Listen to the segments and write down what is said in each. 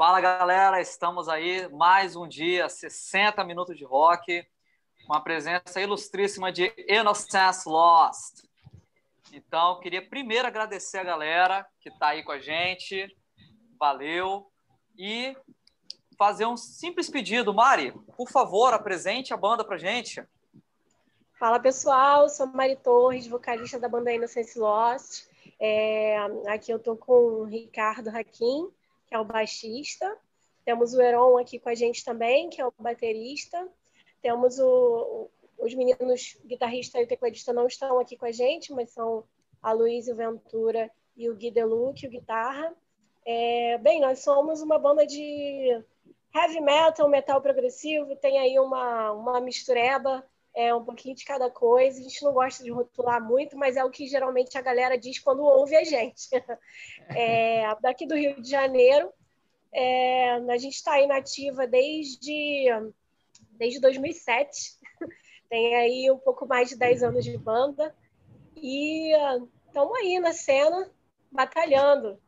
Fala galera, estamos aí mais um dia, 60 minutos de rock, com a presença ilustríssima de Innocence Lost. Então, queria primeiro agradecer a galera que está aí com a gente, valeu, e fazer um simples pedido. Mari, por favor, apresente a banda para gente. Fala pessoal, sou Mari Torres, vocalista da banda Innocence Lost. É, aqui eu tô com o Ricardo Raquim, que é o baixista. Temos o Heron aqui com a gente também, que é o baterista. Temos o, os meninos guitarrista e tecladista não estão aqui com a gente, mas são a Luísa Ventura e o Gui Deluc, o guitarra. É, bem, nós somos uma banda de heavy metal, metal progressivo, tem aí uma, uma mistureba é um pouquinho de cada coisa. A gente não gosta de rotular muito, mas é o que geralmente a galera diz quando ouve a gente. É, daqui do Rio de Janeiro, é, a gente está aí nativa desde, desde 2007. Tem aí um pouco mais de 10 anos de banda. E estamos aí na cena, batalhando.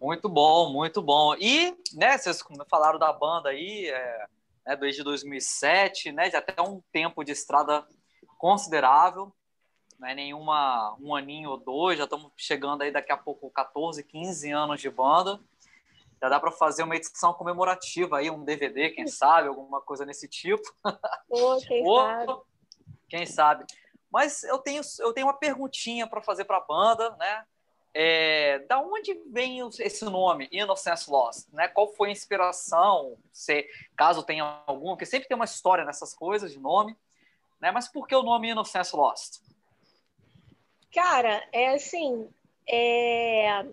Muito bom, muito bom. E, né, vocês falaram da banda aí, é né, desde 2007, né, já até um tempo de estrada considerável, não é nenhuma um aninho ou dois, já estamos chegando aí daqui a pouco 14, 15 anos de banda. Já dá para fazer uma edição comemorativa aí, um DVD, quem sabe, alguma coisa nesse tipo. Oh, quem ou, sabe. Quem sabe. Mas eu tenho, eu tenho uma perguntinha para fazer para a banda, né? É, da onde vem esse nome, Innocence Lost? Né? Qual foi a inspiração, se, caso tenha alguma? Porque sempre tem uma história nessas coisas de nome. Né? Mas por que o nome Innocence Lost? Cara, é assim... É...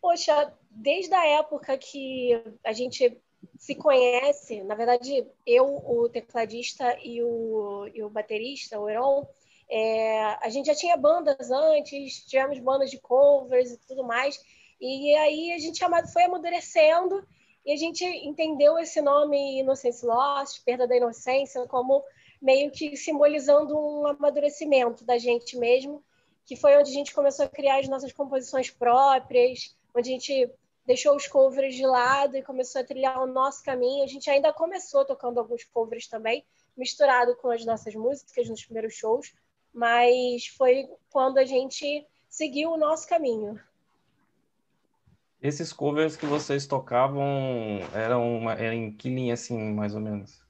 Poxa, desde a época que a gente se conhece, na verdade, eu, o tecladista e o, e o baterista, o Heron, é, a gente já tinha bandas antes, tivemos bandas de covers e tudo mais, e aí a gente foi amadurecendo e a gente entendeu esse nome Innocence Lost, Perda da Inocência, como meio que simbolizando um amadurecimento da gente mesmo, que foi onde a gente começou a criar as nossas composições próprias, onde a gente deixou os covers de lado e começou a trilhar o nosso caminho. A gente ainda começou tocando alguns covers também, misturado com as nossas músicas nos primeiros shows, mas foi quando a gente seguiu o nosso caminho. Esses covers que vocês tocavam eram, uma, eram em que linha, assim, mais ou menos?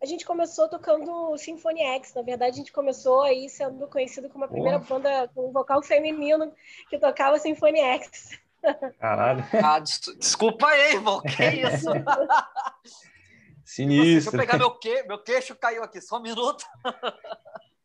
A gente começou tocando Symphony X. Na verdade, a gente começou aí sendo conhecido como a primeira banda com vocal feminino que tocava Symphony X. Caralho. Ah, des desculpa aí, irmão. Que isso? Sinistro. Deixa eu pegar meu, que... meu queixo caiu aqui, só um minuto.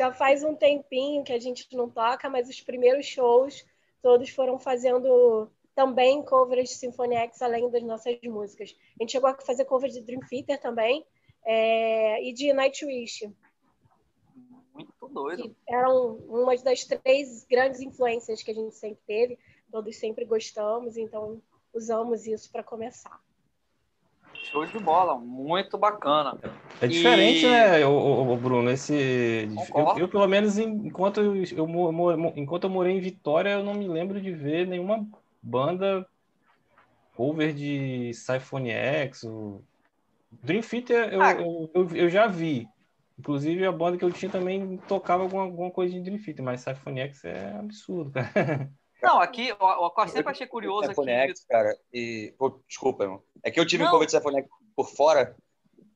já faz um tempinho que a gente não toca, mas os primeiros shows todos foram fazendo também covers de Symphony X, além das nossas músicas. A gente chegou a fazer covers de Dream Theater também é, e de Nightwish. Muito doido. Que eram uma das três grandes influências que a gente sempre teve, todos sempre gostamos, então usamos isso para começar. Show de bola, muito bacana. É diferente, e... né, o, Bruno? Esse, eu, eu, pelo menos, enquanto eu, eu, enquanto eu morei em Vitória, eu não me lembro de ver nenhuma banda cover de Symphony X. Ou... Dream Theater eu, ah. eu, eu, eu, já vi. Inclusive, a banda que eu tinha também tocava alguma, alguma coisa de Dream Theater, mas Symphony X é absurdo, cara. Não, aqui, eu, eu sempre achei curioso aqui. X, cara, e. Oh, desculpa, irmão. É que eu tive não. um convite de Symphony X por fora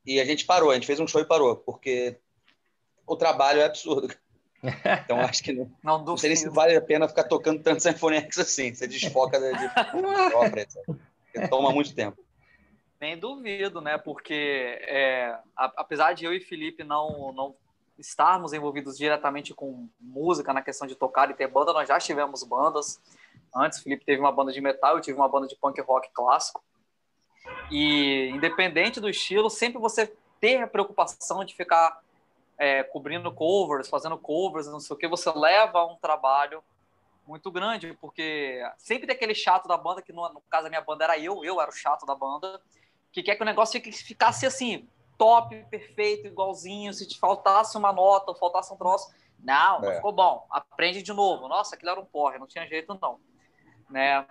e a gente parou, a gente fez um show e parou, porque o trabalho é absurdo. Então acho que não, não, não sei se vale a pena ficar tocando tanto Symphony X assim. Você desfoca de, de própria, toma muito tempo. Nem duvido, né? Porque é, apesar de eu e Felipe não, não estarmos envolvidos diretamente com música, na questão de tocar e ter banda, nós já tivemos bandas. Antes, Felipe teve uma banda de metal, eu tive uma banda de punk rock clássico. E independente do estilo, sempre você ter a preocupação de ficar é, cobrindo covers, fazendo covers, não sei o que, você leva um trabalho muito grande, porque sempre tem aquele chato da banda, que no, no caso da minha banda era eu, eu era o chato da banda, que quer que o negócio ficasse assim, top, perfeito, igualzinho. Se te faltasse uma nota, ou faltasse um troço, não, é. ficou bom. Aprende de novo. Nossa, aquilo era um porre, não tinha jeito não. né?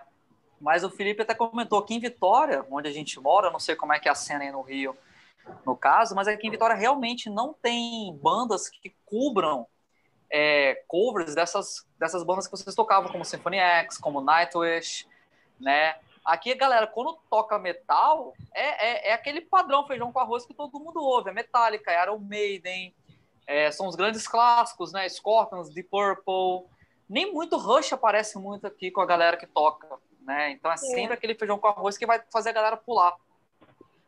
Mas o Felipe até comentou aqui em Vitória, onde a gente mora, não sei como é que é a cena aí no Rio, no caso, mas aqui em Vitória realmente não tem bandas que cubram é, covers dessas, dessas bandas que vocês tocavam, como Symphony X, como Nightwish, né? Aqui, galera, quando toca metal, é, é, é, aquele padrão feijão com arroz que todo mundo ouve. É Metallica, é Iron Maiden, é, são os grandes clássicos, né? Scorpions, Deep Purple. Nem muito Rush aparece muito aqui com a galera que toca, né? Então é sempre é. aquele feijão com arroz que vai fazer a galera pular.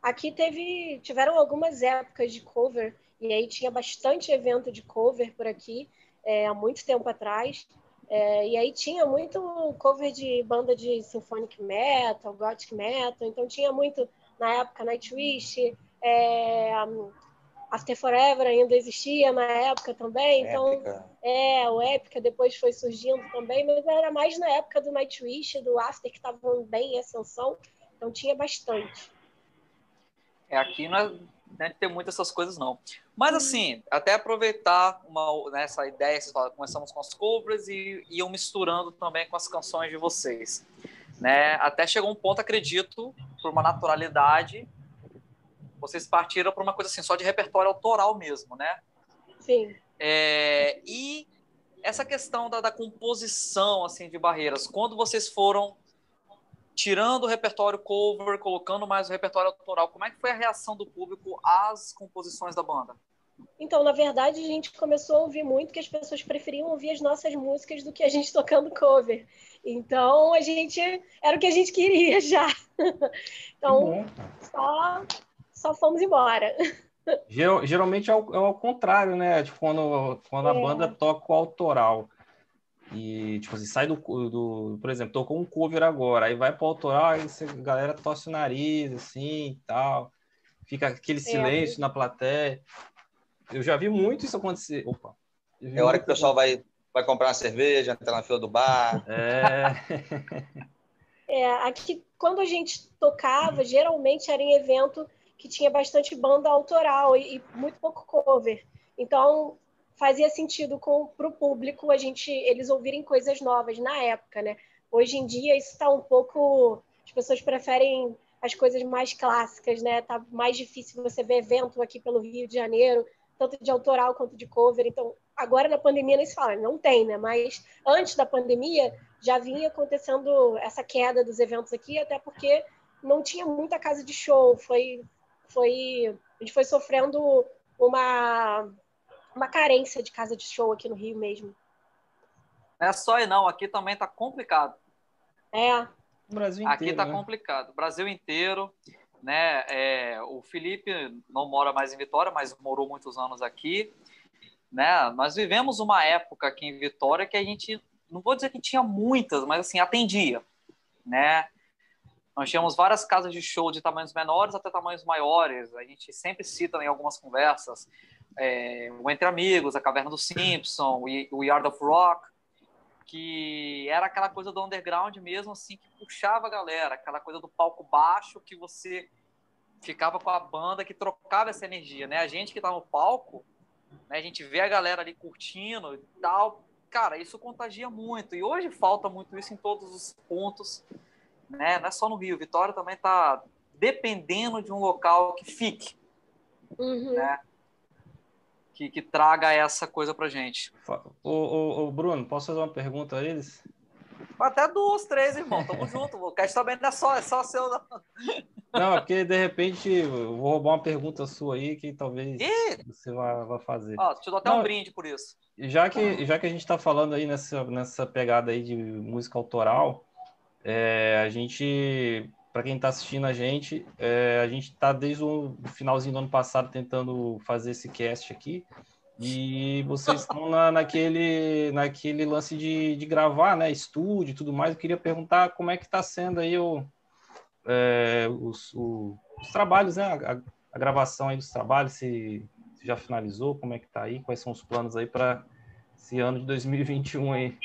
Aqui teve, tiveram algumas épocas de cover, e aí tinha bastante evento de cover por aqui, é, há muito tempo atrás. É, e aí tinha muito cover de banda de symphonic metal, gothic metal, então tinha muito, na época, Nightwish, é, After Forever ainda existia na época também, então Épica. é, o Épica depois foi surgindo também, mas era mais na época do Nightwish, do After, que estavam bem em ascensão, então tinha bastante. É, aqui não é, deve ter muitas essas coisas, não. Mas, uhum. assim, até aproveitar uma, né, essa ideia, vocês falam, começamos com as cobras e iam misturando também com as canções de vocês. Né? Até chegou um ponto, acredito, por uma naturalidade, vocês partiram para uma coisa assim, só de repertório autoral mesmo, né? Sim. É, e essa questão da, da composição, assim, de barreiras, quando vocês foram tirando o repertório cover, colocando mais o repertório autoral, como é que foi a reação do público às composições da banda? Então, na verdade, a gente começou a ouvir muito que as pessoas preferiam ouvir as nossas músicas do que a gente tocando cover. Então, a gente era o que a gente queria já. Então, só, só fomos embora. Geralmente é ao, é ao contrário, né? Tipo, quando, quando é. a banda toca o autoral. E, tipo assim, sai do, do. Por exemplo, tocou um cover agora, aí vai pro autoral, aí a galera tosse o nariz, assim e tal. Fica aquele é, silêncio é. na plateia. Eu já vi muito isso acontecer. Opa. É hora que o pessoal vai, vai comprar uma cerveja, entrar na fila do bar. É. é, aqui, quando a gente tocava, geralmente era em evento que tinha bastante banda autoral e, e muito pouco cover. Então, fazia sentido para o público a gente eles ouvirem coisas novas na época, né? Hoje em dia isso está um pouco as pessoas preferem as coisas mais clássicas, né? Tá mais difícil você ver evento aqui pelo Rio de Janeiro, tanto de autoral quanto de cover. Então, agora na pandemia nem se fala, não tem, né? Mas antes da pandemia já vinha acontecendo essa queda dos eventos aqui, até porque não tinha muita casa de show, foi foi a gente foi sofrendo uma uma carência de casa de show aqui no Rio mesmo. É só aí não, aqui também tá complicado. É. O Brasil inteiro. Aqui tá né? complicado. Brasil inteiro, né? É, o Felipe não mora mais em Vitória, mas morou muitos anos aqui. Né? Nós vivemos uma época aqui em Vitória que a gente, não vou dizer que tinha muitas, mas assim, atendia, né? Nós tínhamos várias casas de show de tamanhos menores até tamanhos maiores. A gente sempre cita em algumas conversas é, o Entre Amigos, a Caverna do Simpson, o Yard of Rock, que era aquela coisa do underground mesmo, assim, que puxava a galera, aquela coisa do palco baixo que você ficava com a banda que trocava essa energia, né? A gente que tá no palco, né, a gente vê a galera ali curtindo e tal, cara, isso contagia muito. E hoje falta muito isso em todos os pontos né? Não é só no Rio. Vitória também está dependendo de um local que fique, uhum. né? Que, que traga essa coisa para gente. O, o, o, Bruno, posso fazer uma pergunta a eles? Até duas, três, irmão. Tamo junto. O cast também não é só, é só seu. Não, não é porque de repente eu vou roubar uma pergunta sua aí que talvez Ih! você vá, vá fazer. Ó, te dou até não, um brinde por isso. Já que, já que a gente está falando aí nessa, nessa pegada aí de música autoral, é, a gente, para quem está assistindo a gente, é, a gente está desde o finalzinho do ano passado tentando fazer esse cast aqui. E vocês estão na, naquele, naquele lance de, de gravar, né? Estúdio e tudo mais. Eu queria perguntar como é que está sendo aí o, é, os, o, os, trabalhos, né? A, a, gravação aí dos trabalhos, se, se já finalizou, como é que está aí, quais são os planos aí para esse ano de 2021 aí?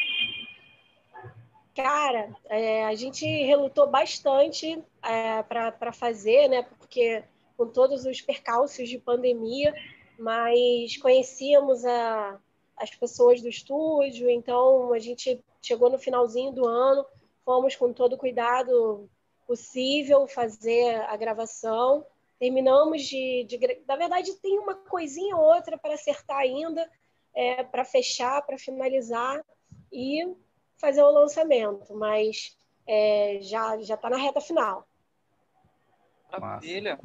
Cara, é, a gente relutou bastante é, para fazer, né? Porque com todos os percalços de pandemia, mas conhecíamos a, as pessoas do estúdio, então a gente chegou no finalzinho do ano, fomos com todo o cuidado possível fazer a gravação. Terminamos de, de, Na verdade, tem uma coisinha ou outra para acertar ainda, é, para fechar, para finalizar e fazer o lançamento, mas é, já já está na reta final. Maravilha.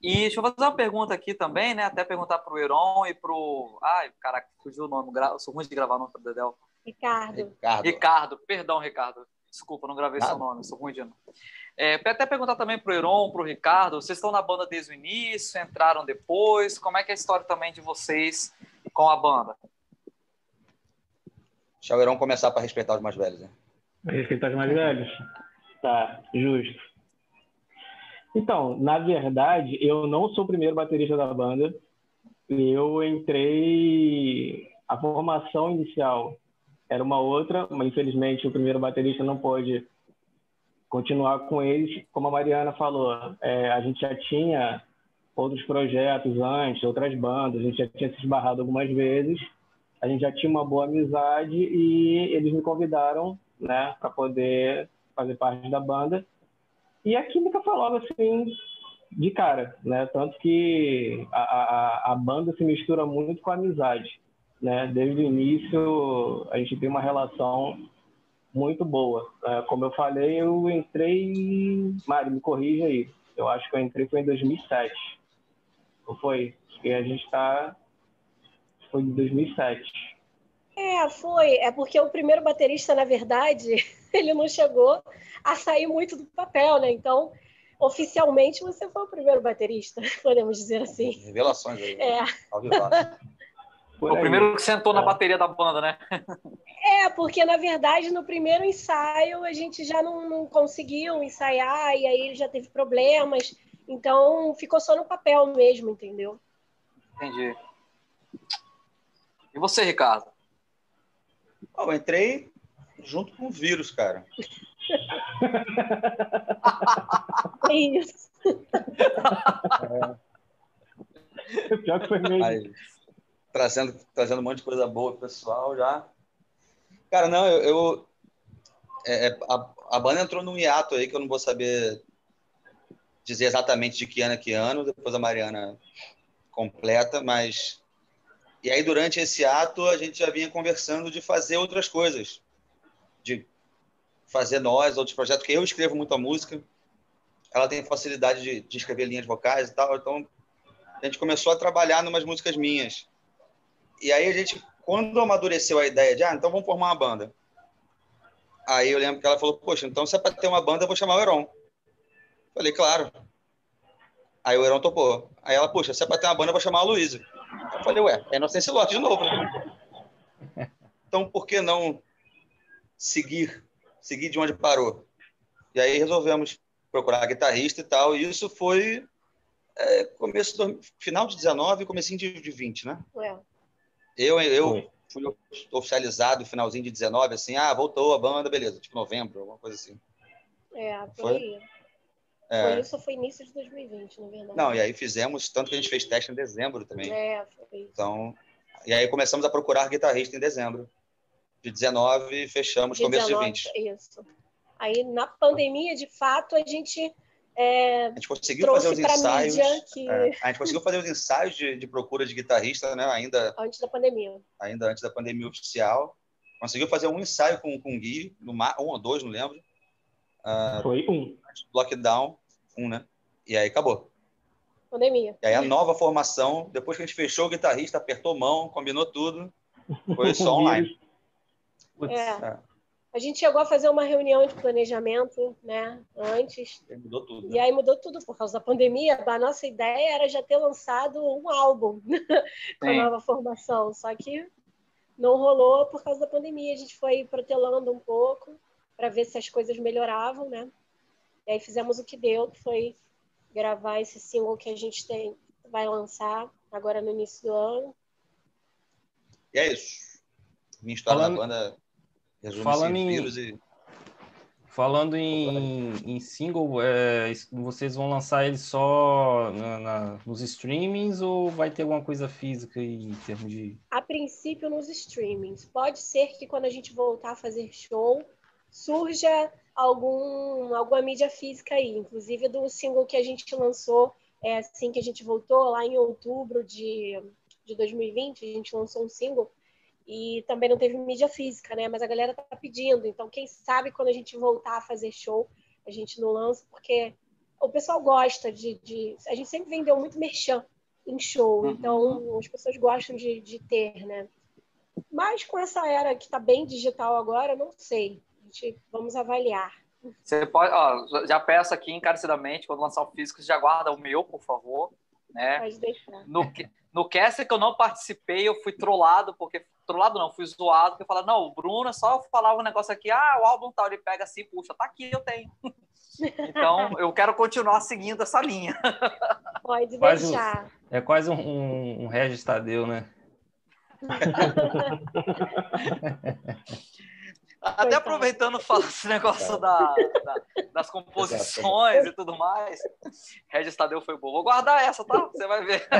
E deixa eu fazer uma pergunta aqui também, né? Até perguntar para o Heron e para o. Ai, caraca, fugiu o nome. Eu sou ruim de gravar o nome para Dedel. Ricardo. Ricardo. Ricardo. Perdão, Ricardo. Desculpa, não gravei Nada. seu nome, sou ruim de nome. É, até perguntar também para o Heron, para o Ricardo, vocês estão na banda desde o início, entraram depois, como é que é a história também de vocês com a banda? Deixa o Heron começar para respeitar os mais velhos. Né? Respeitar os mais velhos? Tá, justo. Então, na verdade, eu não sou o primeiro baterista da banda. Eu entrei. A formação inicial era uma outra, mas infelizmente o primeiro baterista não pôde continuar com eles. Como a Mariana falou, é, a gente já tinha outros projetos antes, outras bandas, a gente já tinha se esbarrado algumas vezes, a gente já tinha uma boa amizade e eles me convidaram, né, para poder fazer parte da banda. E a química foi logo assim, de cara, né? Tanto que a, a, a banda se mistura muito com a amizade, né? Desde o início a gente tem uma relação muito boa. É, como eu falei, eu entrei, Mário, me corrija aí. Eu acho que eu entrei foi em 2007. Não foi? E a gente está foi em 2007. É, foi. É porque o primeiro baterista, na verdade, ele não chegou a sair muito do papel, né? Então, oficialmente, você foi o primeiro baterista, podemos dizer assim. Revelações aí. É. o primeiro que sentou é. na bateria da banda, né? É, porque na verdade no primeiro ensaio a gente já não, não conseguiu ensaiar e aí ele já teve problemas, então ficou só no papel mesmo, entendeu? Entendi. E você, Ricardo? eu entrei junto com o vírus, cara. É isso. É. Pior que foi mesmo. Aí, trazendo, trazendo um monte de coisa boa pro pessoal já. Cara, não, eu. eu é, é, a, a banda entrou num hiato aí que eu não vou saber dizer exatamente de que ano é que ano, depois a Mariana completa, mas e aí, durante esse ato, a gente já vinha conversando de fazer outras coisas, de fazer nós, outros projetos, que eu escrevo muita música, ela tem facilidade de, de escrever linhas vocais e tal, então a gente começou a trabalhar em umas músicas minhas. E aí a gente, quando amadureceu a ideia de, ah, então vamos formar uma banda. Aí eu lembro que ela falou, poxa, então se é para ter uma banda, eu vou chamar o Heron. Falei, claro. Aí o Heron topou. Aí ela, poxa, se é para ter uma banda, eu vou chamar a Luísa. Eu falei, ué, é Inocência Lote de novo, né? Então, por que não seguir, seguir de onde parou? E aí resolvemos procurar guitarrista e tal, e isso foi é, começo do, final de 19 e comecinho de, de 20, né? Ué. Eu, eu fui oficializado no finalzinho de 19, assim, ah, voltou a banda, beleza, tipo novembro, alguma coisa assim. É, por foi? aí. É. Foi isso foi início de 2020, na verdade. Não, e aí fizemos, tanto que a gente fez teste em dezembro também. É, foi isso. Então, e aí começamos a procurar guitarrista em dezembro. De 19 fechamos de começo 19, de 20. Isso. Aí na pandemia, de fato, a gente é, a gente conseguiu fazer os ensaios. Que... É, a gente conseguiu fazer os ensaios de, de, procura de guitarrista, né? Ainda antes da pandemia. Ainda antes da pandemia oficial. Conseguiu fazer um ensaio com, com o Gui, no, um ou dois, não lembro. Uh, Foi um. Lockdown, um, né? E aí acabou. Pandemia. E aí a nova formação, depois que a gente fechou o guitarrista, apertou mão, combinou tudo, foi só online. É. é. A gente chegou a fazer uma reunião de planejamento, né, antes. E mudou tudo. E né? aí mudou tudo por causa da pandemia. A nossa ideia era já ter lançado um álbum com a nova formação, só que não rolou por causa da pandemia. A gente foi protelando um pouco para ver se as coisas melhoravam, né? E aí fizemos o que deu, que foi gravar esse single que a gente tem, vai lançar agora no início do ano. E é isso. Minha história falando, da banda falando em, e... Falando em, em single, é, vocês vão lançar ele só na, na, nos streamings ou vai ter alguma coisa física em termos de. A princípio, nos streamings. Pode ser que quando a gente voltar a fazer show, surja algum, alguma mídia física aí, inclusive do single que a gente lançou é, assim que a gente voltou, lá em outubro de, de 2020, a gente lançou um single e também não teve mídia física, né? Mas a galera tá pedindo, então quem sabe quando a gente voltar a fazer show, a gente não lança, porque o pessoal gosta de, de... a gente sempre vendeu muito merchan em show, uhum. então as pessoas gostam de, de ter, né? Mas com essa era que está bem digital agora, não sei. A gente, vamos avaliar. Você pode, ó, já peço aqui encarecidamente, quando lançar o físico, já guarda o meu, por favor. Né? Pode deixar. No, no cast que eu não participei, eu fui trollado, porque. Trollado não, fui zoado, porque falaram, não, o Bruno é só falava um negócio aqui, ah, o álbum tal, ele pega assim, puxa, tá aqui, eu tenho. Então, eu quero continuar seguindo essa linha. Pode deixar. Um, é quase um, um, um Regis Tadeu, né? Até aproveitando falar esse negócio da, da, das composições e tudo mais. Regis Tadeu foi bom. Vou guardar essa, tá? Você vai ver.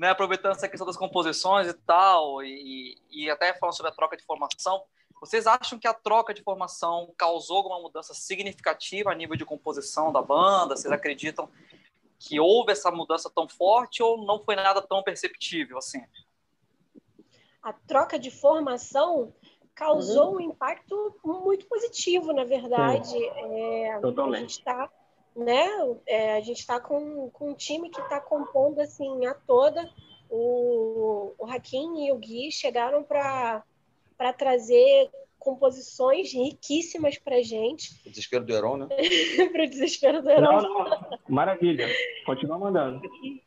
né, aproveitando essa questão das composições e tal, e, e até falando sobre a troca de formação, vocês acham que a troca de formação causou alguma mudança significativa a nível de composição da banda? Vocês acreditam que houve essa mudança tão forte ou não foi nada tão perceptível assim? A troca de formação causou uhum. um impacto muito positivo, na verdade. É, Totalmente. A gente está né, é, a gente está com, com um time que está compondo assim a toda. O, o Hakim e o Gui chegaram para trazer composições riquíssimas para gente. O desespero do Heron, né? para o desespero do Heron. Não, não. Maravilha. Continua mandando. E,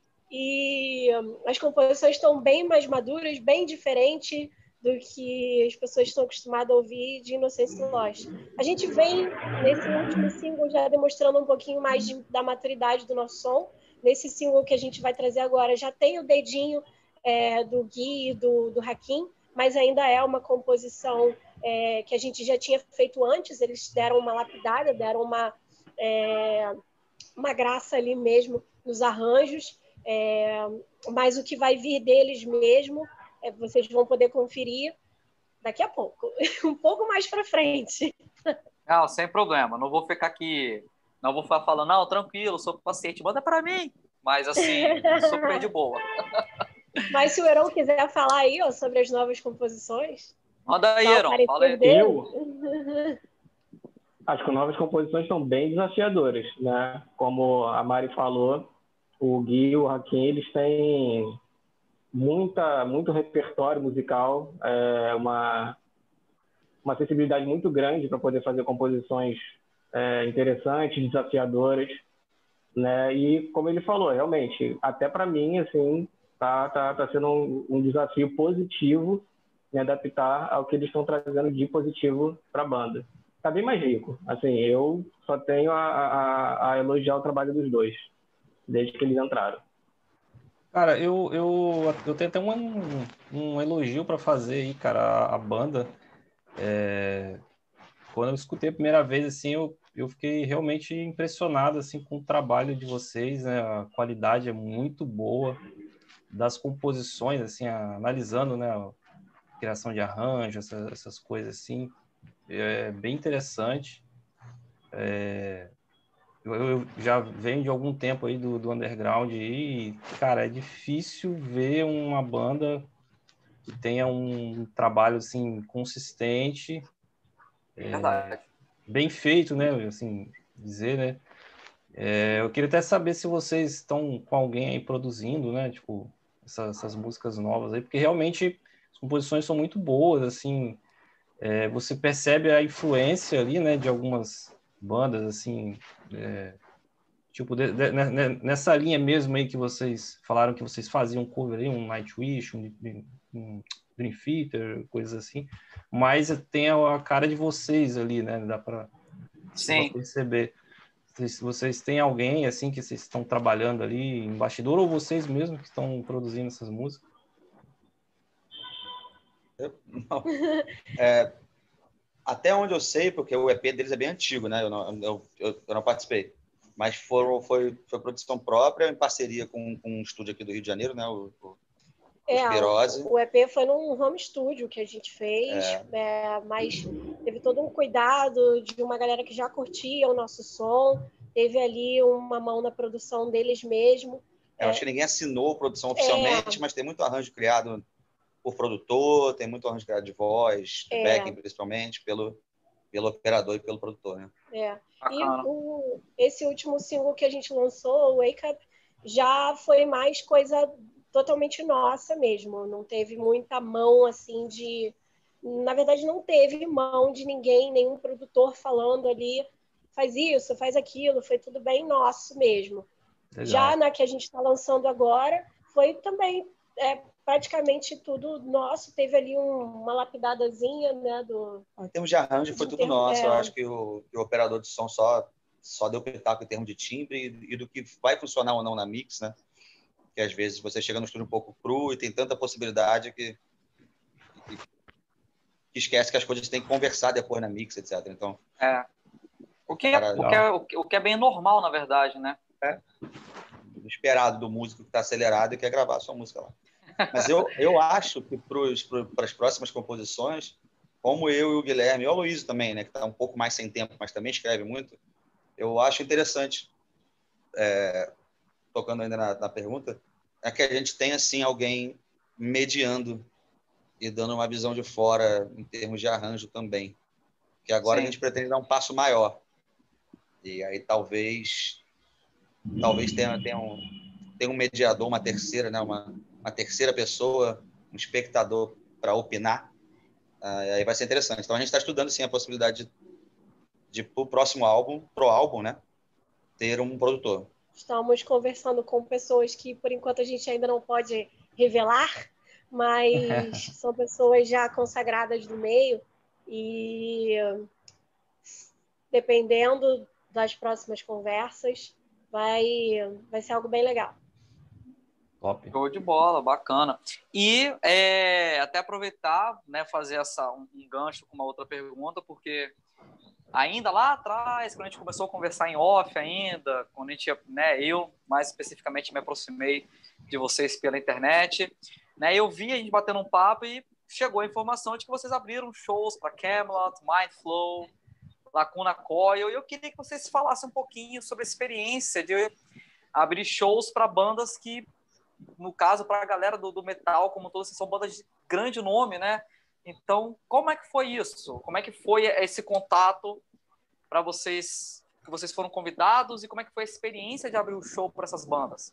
e um, as composições estão bem mais maduras, bem diferente do que as pessoas estão acostumadas a ouvir de Inocência Lost. A gente vem, nesse último single, já demonstrando um pouquinho mais de, da maturidade do nosso som. Nesse single que a gente vai trazer agora, já tem o dedinho é, do Gui e do, do Hakim, mas ainda é uma composição é, que a gente já tinha feito antes, eles deram uma lapidada, deram uma, é, uma graça ali mesmo nos arranjos, é, mas o que vai vir deles mesmo, vocês vão poder conferir daqui a pouco, um pouco mais para frente. Não, sem problema, não vou ficar aqui, não vou ficar falando, não, tranquilo, sou paciente, manda para mim, mas assim, super de boa. Mas se o Heron quiser falar aí ó, sobre as novas composições, Manda aí, Heron. Fala aí. Eu acho que novas composições são bem desafiadoras, né? Como a Mari falou, o Gui e o Hakim, eles têm muita, muito repertório musical, é, uma, uma sensibilidade muito grande para poder fazer composições é, interessantes, desafiadoras, né? E como ele falou, realmente, até para mim, assim, tá, tá, tá sendo um, um desafio positivo me adaptar ao que eles estão trazendo de positivo para a banda. Tá bem mais rico. Assim, eu só tenho a, a, a, elogiar o trabalho dos dois, desde que eles entraram. Cara, eu, eu, eu tenho até um, um elogio para fazer aí, cara, a, a banda. É... Quando eu escutei a primeira vez, assim, eu, eu fiquei realmente impressionado, assim, com o trabalho de vocês, né? A qualidade é muito boa das composições, assim, analisando, né? criação de arranjo, essas, essas coisas assim. É bem interessante. É, eu, eu, já venho de algum tempo aí do, do underground e, cara, é difícil ver uma banda que tenha um trabalho assim consistente, é, bem feito, né? Assim dizer, né? É, eu queria até saber se vocês estão com alguém aí produzindo, né? Tipo essas, essas músicas novas aí, porque realmente composições são muito boas, assim, é, você percebe a influência ali, né, de algumas bandas, assim, é, tipo, de, de, nessa linha mesmo aí que vocês falaram que vocês faziam cover aí, um Nightwish, um, um Dream Theater, coisas assim, mas tem a, a cara de vocês ali, né, dá para perceber. Se vocês têm alguém, assim, que vocês estão trabalhando ali em bastidor, ou vocês mesmos que estão produzindo essas músicas? Não. É, até onde eu sei, porque o EP deles é bem antigo, né? Eu não, eu, eu, eu não participei. Mas foram, foi, foi produção própria, em parceria com, com um estúdio aqui do Rio de Janeiro, né? O, o É, o EP foi num home studio que a gente fez, é. É, mas teve todo um cuidado de uma galera que já curtia o nosso som, teve ali uma mão na produção deles mesmo. Eu acho que ninguém assinou produção oficialmente, mas tem muito arranjo criado por produtor, tem muito arranjo de voz, de backing principalmente, pelo, pelo operador e pelo produtor, né? É. E o, esse último single que a gente lançou, o Wake Up, já foi mais coisa totalmente nossa mesmo. Não teve muita mão assim de. Na verdade, não teve mão de ninguém, nenhum produtor falando ali, faz isso, faz aquilo, foi tudo bem nosso mesmo. Legal. Já na que a gente está lançando agora, foi também é, praticamente tudo nosso. Teve ali um, uma lapidadazinha, né? Do, em termos de arranjo, foi tudo termo, nosso. É... Eu acho que o, que o, operador de som só, só deu pitaco em termos de timbre e, e do que vai funcionar ou não na mix, né? que às vezes você chega no estúdio um pouco cru e tem tanta possibilidade que, que, que esquece que as coisas têm que conversar depois na mix, etc. Então, é. O que, é, o, que é, o que é bem normal, na verdade, né? É. Esperado do músico que está acelerado e quer gravar a sua música lá. Mas eu, eu acho que para as próximas composições, como eu e o Guilherme, e o Luiz também, né, que está um pouco mais sem tempo, mas também escreve muito, eu acho interessante é, tocando ainda na, na pergunta, é que a gente tem assim alguém mediando e dando uma visão de fora em termos de arranjo também. Que agora Sim. a gente pretende dar um passo maior. E aí talvez talvez tenha, tenha, um, tenha um mediador, uma terceira, né? uma, uma terceira pessoa, um espectador para opinar. Ah, aí vai ser interessante. Então a gente está estudando sim a possibilidade de, de para o próximo álbum, pro álbum, né, ter um produtor. Estamos conversando com pessoas que, por enquanto, a gente ainda não pode revelar, mas são pessoas já consagradas do meio e, dependendo das próximas conversas, vai, vai ser algo bem legal. Top. Show de bola, bacana. E é, até aproveitar, né, fazer essa, um, um gancho com uma outra pergunta, porque ainda lá atrás, quando a gente começou a conversar em off ainda, quando a gente, né, eu mais especificamente me aproximei de vocês pela internet, né, eu vi a gente batendo um papo e chegou a informação de que vocês abriram shows para Camelot, Mindflow, Lacuna Coil, e eu queria que vocês falassem um pouquinho sobre a experiência de abrir shows para bandas que, no caso, para a galera do, do metal, como todos, são bandas de grande nome, né? Então, como é que foi isso? Como é que foi esse contato para vocês que vocês foram convidados e como é que foi a experiência de abrir o show para essas bandas?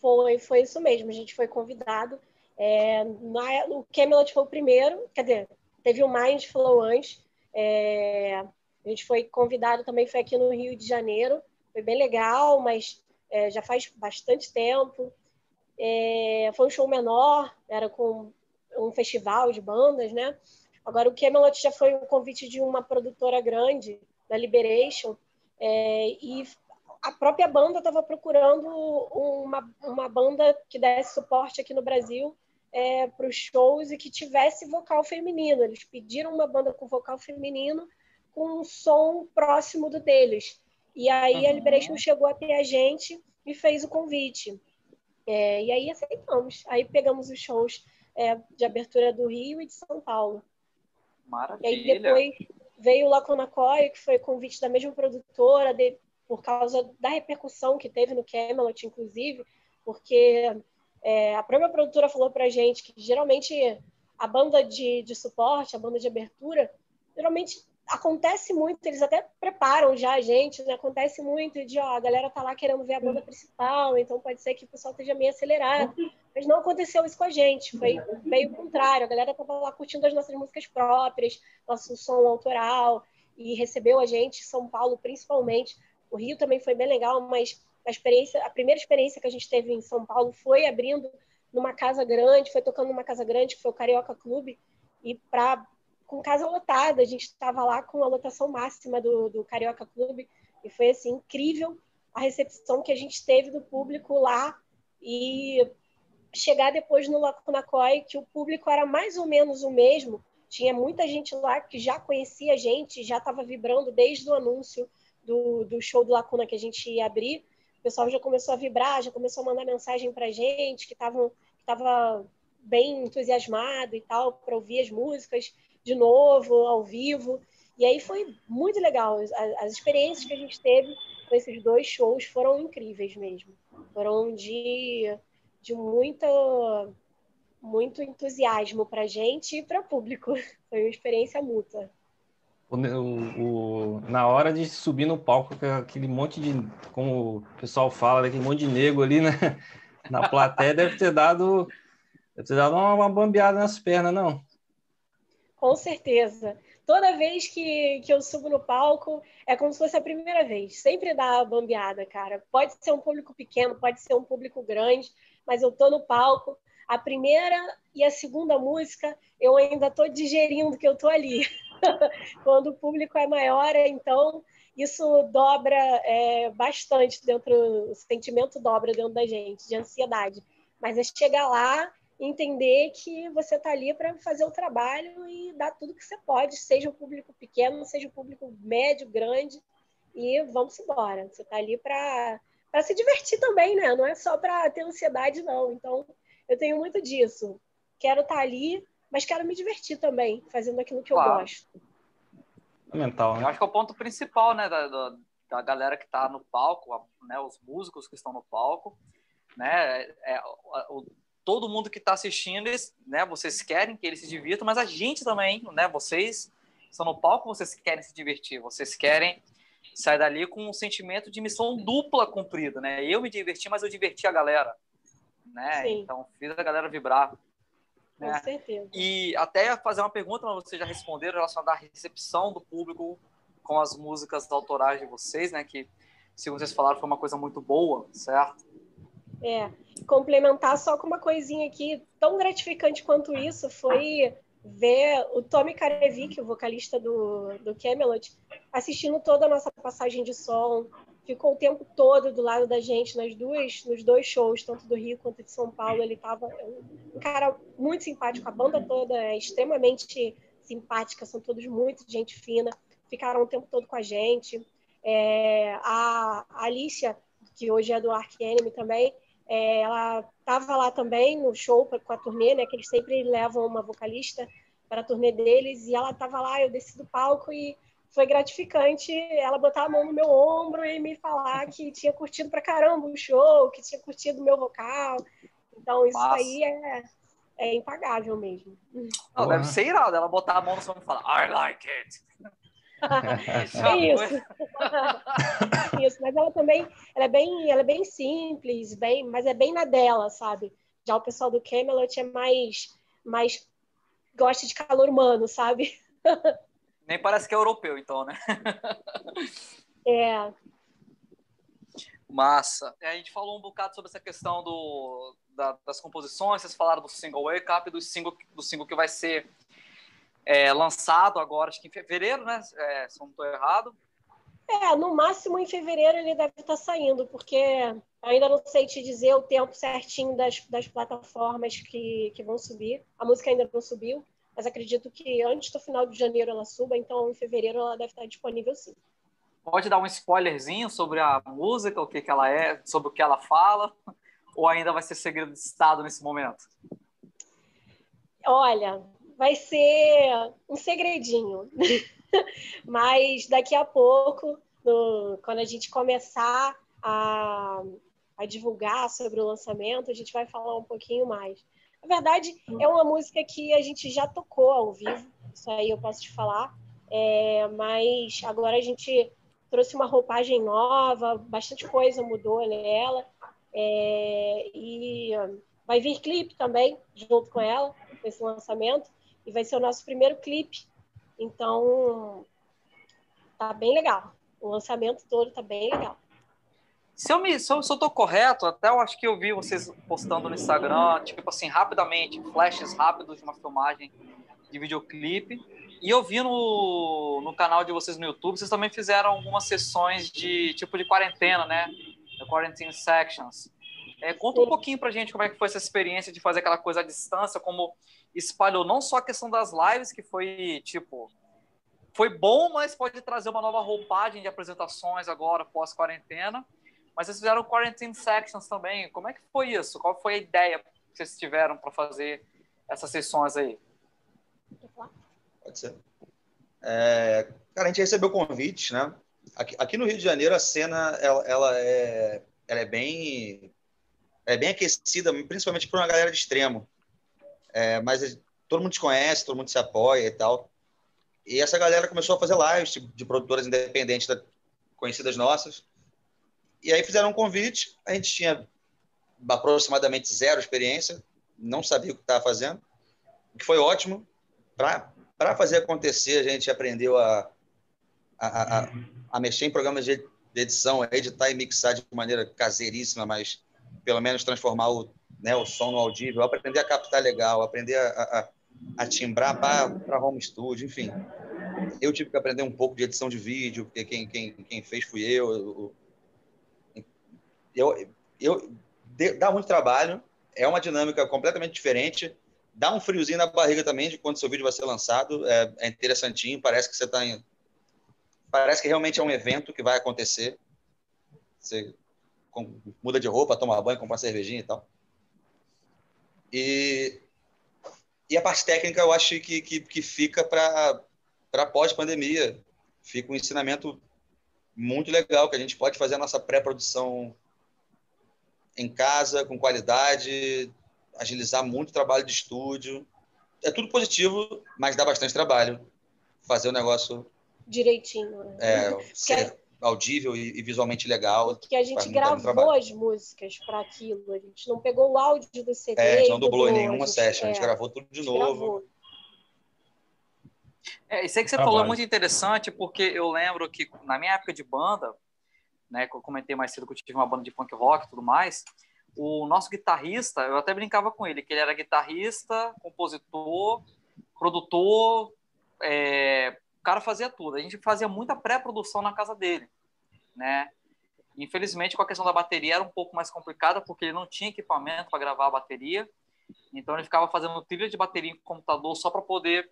Foi, foi isso mesmo. A gente foi convidado. É, na, o Camelot foi o primeiro, dizer, teve o Mind Flow antes. É, a gente foi convidado também, foi aqui no Rio de Janeiro. Foi bem legal, mas é, já faz bastante tempo. É, foi um show menor, era com um festival de bandas, né? Agora, o Camelot já foi um convite de uma produtora grande, da Liberation, é, e a própria banda estava procurando uma, uma banda que desse suporte aqui no Brasil é, para os shows e que tivesse vocal feminino. Eles pediram uma banda com vocal feminino com um som próximo do deles. E aí uhum. a Liberation chegou até a gente e fez o convite. É, e aí aceitamos. Aí pegamos os shows é, de abertura do Rio e de São Paulo. Maravilha. E aí depois veio o Laconacói, que foi convite da mesma produtora, de, por causa da repercussão que teve no Camelot, inclusive, porque é, a própria produtora falou pra gente que geralmente a banda de, de suporte, a banda de abertura, geralmente acontece muito, eles até preparam já a gente, né? Acontece muito de, ó, a galera tá lá querendo ver a banda principal, então pode ser que o pessoal esteja meio acelerado. Mas não aconteceu isso com a gente, foi meio contrário. A galera tava lá curtindo as nossas músicas próprias, nosso som autoral, e recebeu a gente, São Paulo principalmente. O Rio também foi bem legal, mas a experiência, a primeira experiência que a gente teve em São Paulo foi abrindo numa casa grande, foi tocando numa casa grande, que foi o Carioca Clube, e para com casa lotada. A gente estava lá com a lotação máxima do, do Carioca Clube e foi assim incrível a recepção que a gente teve do público lá e chegar depois no Lacunacói, que o público era mais ou menos o mesmo. Tinha muita gente lá que já conhecia a gente, já estava vibrando desde o anúncio do, do show do Lacuna que a gente ia abrir. O pessoal já começou a vibrar, já começou a mandar mensagem para gente, que estavam estava bem entusiasmado e tal para ouvir as músicas de novo, ao vivo. E aí foi muito legal. As, as experiências que a gente teve com esses dois shows foram incríveis mesmo. Foram de, de muita, muito entusiasmo para a gente e para público. Foi uma experiência mútua. O, o, na hora de subir no palco, aquele monte de, como o pessoal fala, aquele monte de nego ali né? na plateia, deve ter dado, deve ter dado uma, uma bambeada nas pernas, não? Com certeza. Toda vez que, que eu subo no palco, é como se fosse a primeira vez. Sempre dá bambeada, cara. Pode ser um público pequeno, pode ser um público grande, mas eu tô no palco. A primeira e a segunda música, eu ainda tô digerindo que eu tô ali. Quando o público é maior, então isso dobra é, bastante dentro, o sentimento dobra dentro da gente, de ansiedade. Mas é chegar lá entender que você está ali para fazer o trabalho e dar tudo que você pode, seja o público pequeno, seja o público médio, grande, e vamos embora. Você está ali para se divertir também, né? Não é só para ter ansiedade, não. Então, eu tenho muito disso. Quero estar tá ali, mas quero me divertir também, fazendo aquilo que claro. eu gosto. Mental, né? Eu acho que é o ponto principal, né, da, da, da galera que está no palco, né, os músicos que estão no palco, né, é, é o, todo mundo que está assistindo, eles, né, vocês querem que eles se divirtam, mas a gente também, né, vocês estão no palco, vocês querem se divertir, vocês querem sair dali com um sentimento de missão dupla cumprida, né? Eu me diverti, mas eu diverti a galera, né? Sim. Então fiz a galera vibrar. Com né? certeza. E até fazer uma pergunta, mas vocês já responderam relacionada à recepção do público com as músicas autorais de vocês, né? Que, segundo vocês falaram, foi uma coisa muito boa, certo? É, complementar só com uma coisinha aqui, tão gratificante quanto isso foi ver o Tommy Karevic, o vocalista do, do Camelot, assistindo toda a nossa passagem de som, ficou o tempo todo do lado da gente nas duas, nos dois shows, tanto do Rio quanto de São Paulo. Ele estava um cara muito simpático, a banda toda é extremamente simpática, são todos muito gente fina, ficaram o tempo todo com a gente. É, a Alicia, que hoje é do Ark Enemy também, é, ela estava lá também no show com a turnê, né? Que eles sempre levam uma vocalista para a turnê deles, e ela estava lá, eu desci do palco e foi gratificante ela botar a mão no meu ombro e me falar que tinha curtido pra caramba o show, que tinha curtido o meu vocal. Então, isso Nossa. aí é, é impagável mesmo. Não, deve ser irado ela botar a mão no seu ombro e falar I like it. é isso. isso. Mas ela também ela é, bem, ela é bem simples, bem, mas é bem na dela, sabe? Já o pessoal do Camelot é mais, mais gosta de calor humano, sabe? Nem parece que é europeu, então, né? é. Massa. A gente falou um bocado sobre essa questão do, da, das composições, vocês falaram do single Wake Up, do single, do single que vai ser é, lançado agora, acho que em fevereiro, né? É, se eu não estou errado. É, no máximo em fevereiro ele deve estar saindo, porque ainda não sei te dizer o tempo certinho das, das plataformas que, que vão subir. A música ainda não subiu mas acredito que antes do final de janeiro ela suba, então em fevereiro ela deve estar disponível sim. Pode dar um spoilerzinho sobre a música, o que, que ela é, sobre o que ela fala, ou ainda vai ser segredo de Estado nesse momento? Olha, vai ser um segredinho, mas daqui a pouco, no, quando a gente começar a, a divulgar sobre o lançamento, a gente vai falar um pouquinho mais. Na verdade, é uma música que a gente já tocou ao vivo, isso aí eu posso te falar. É, mas agora a gente trouxe uma roupagem nova, bastante coisa mudou nela. É, e vai vir clipe também, junto com ela, com esse lançamento. E vai ser o nosso primeiro clipe. Então, tá bem legal. O lançamento todo tá bem legal. Se eu, me, se eu, se eu tô correto, até eu acho que eu vi vocês postando no Instagram, tipo assim, rapidamente, flashes rápidos de uma filmagem de videoclipe. E eu vi no, no canal de vocês no YouTube, vocês também fizeram algumas sessões de tipo de quarentena, né? The Quarantine Sections. É, conta um pouquinho pra gente como é que foi essa experiência de fazer aquela coisa à distância, como espalhou não só a questão das lives, que foi, tipo, foi bom, mas pode trazer uma nova roupagem de apresentações agora, pós-quarentena, mas vocês fizeram quarantine sections também. Como é que foi isso? Qual foi a ideia? que vocês tiveram para fazer essas sessões aí? Pode ser. É, cara, a gente recebeu convites, né? Aqui, aqui, no Rio de Janeiro a cena ela, ela, é, ela é bem é bem aquecida, principalmente por uma galera de extremo. É, mas todo mundo te conhece, todo mundo se apoia e tal. E essa galera começou a fazer lives de produtoras independentes da, conhecidas nossas. E aí fizeram um convite. A gente tinha aproximadamente zero experiência, não sabia o que estava fazendo, o que foi ótimo. Para fazer acontecer, a gente aprendeu a, a, a, a mexer em programas de edição, editar e mixar de maneira caseiríssima, mas pelo menos transformar o, né, o som no audível, aprender a captar legal, aprender a, a, a timbrar para home studio, enfim. Eu tive que aprender um pouco de edição de vídeo, porque quem, quem, quem fez fui eu. Eu, eu, eu. Dá muito trabalho, é uma dinâmica completamente diferente. Dá um friozinho na barriga também de quando seu vídeo vai ser lançado. É, é interessantinho, parece que você está em. Parece que realmente é um evento que vai acontecer. Você muda de roupa, toma banho, compra uma cervejinha e tal. E, e a parte técnica eu acho que, que, que fica para pós-pandemia. Fica um ensinamento muito legal, que a gente pode fazer a nossa pré-produção em casa, com qualidade, agilizar muito o trabalho de estúdio. É tudo positivo, mas dá bastante trabalho fazer o negócio direitinho. Né? É, ser, audível e, e visualmente legal. Porque a gente gravou as músicas para aquilo, a gente não pegou o áudio do CD. É, a gente não dublou em nenhuma gente, session, é, a gente gravou tudo de novo. Gravou. É, isso aí que você Trabalho. falou é muito interessante, porque eu lembro que na minha época de banda, né, que eu comentei mais cedo que eu tive uma banda de punk rock e tudo mais, o nosso guitarrista, eu até brincava com ele, que ele era guitarrista, compositor, produtor, é, cara fazia tudo. A gente fazia muita pré-produção na casa dele, né? Infelizmente, com a questão da bateria era um pouco mais complicada, porque ele não tinha equipamento para gravar a bateria. Então, ele ficava fazendo trilha de bateria em computador só para poder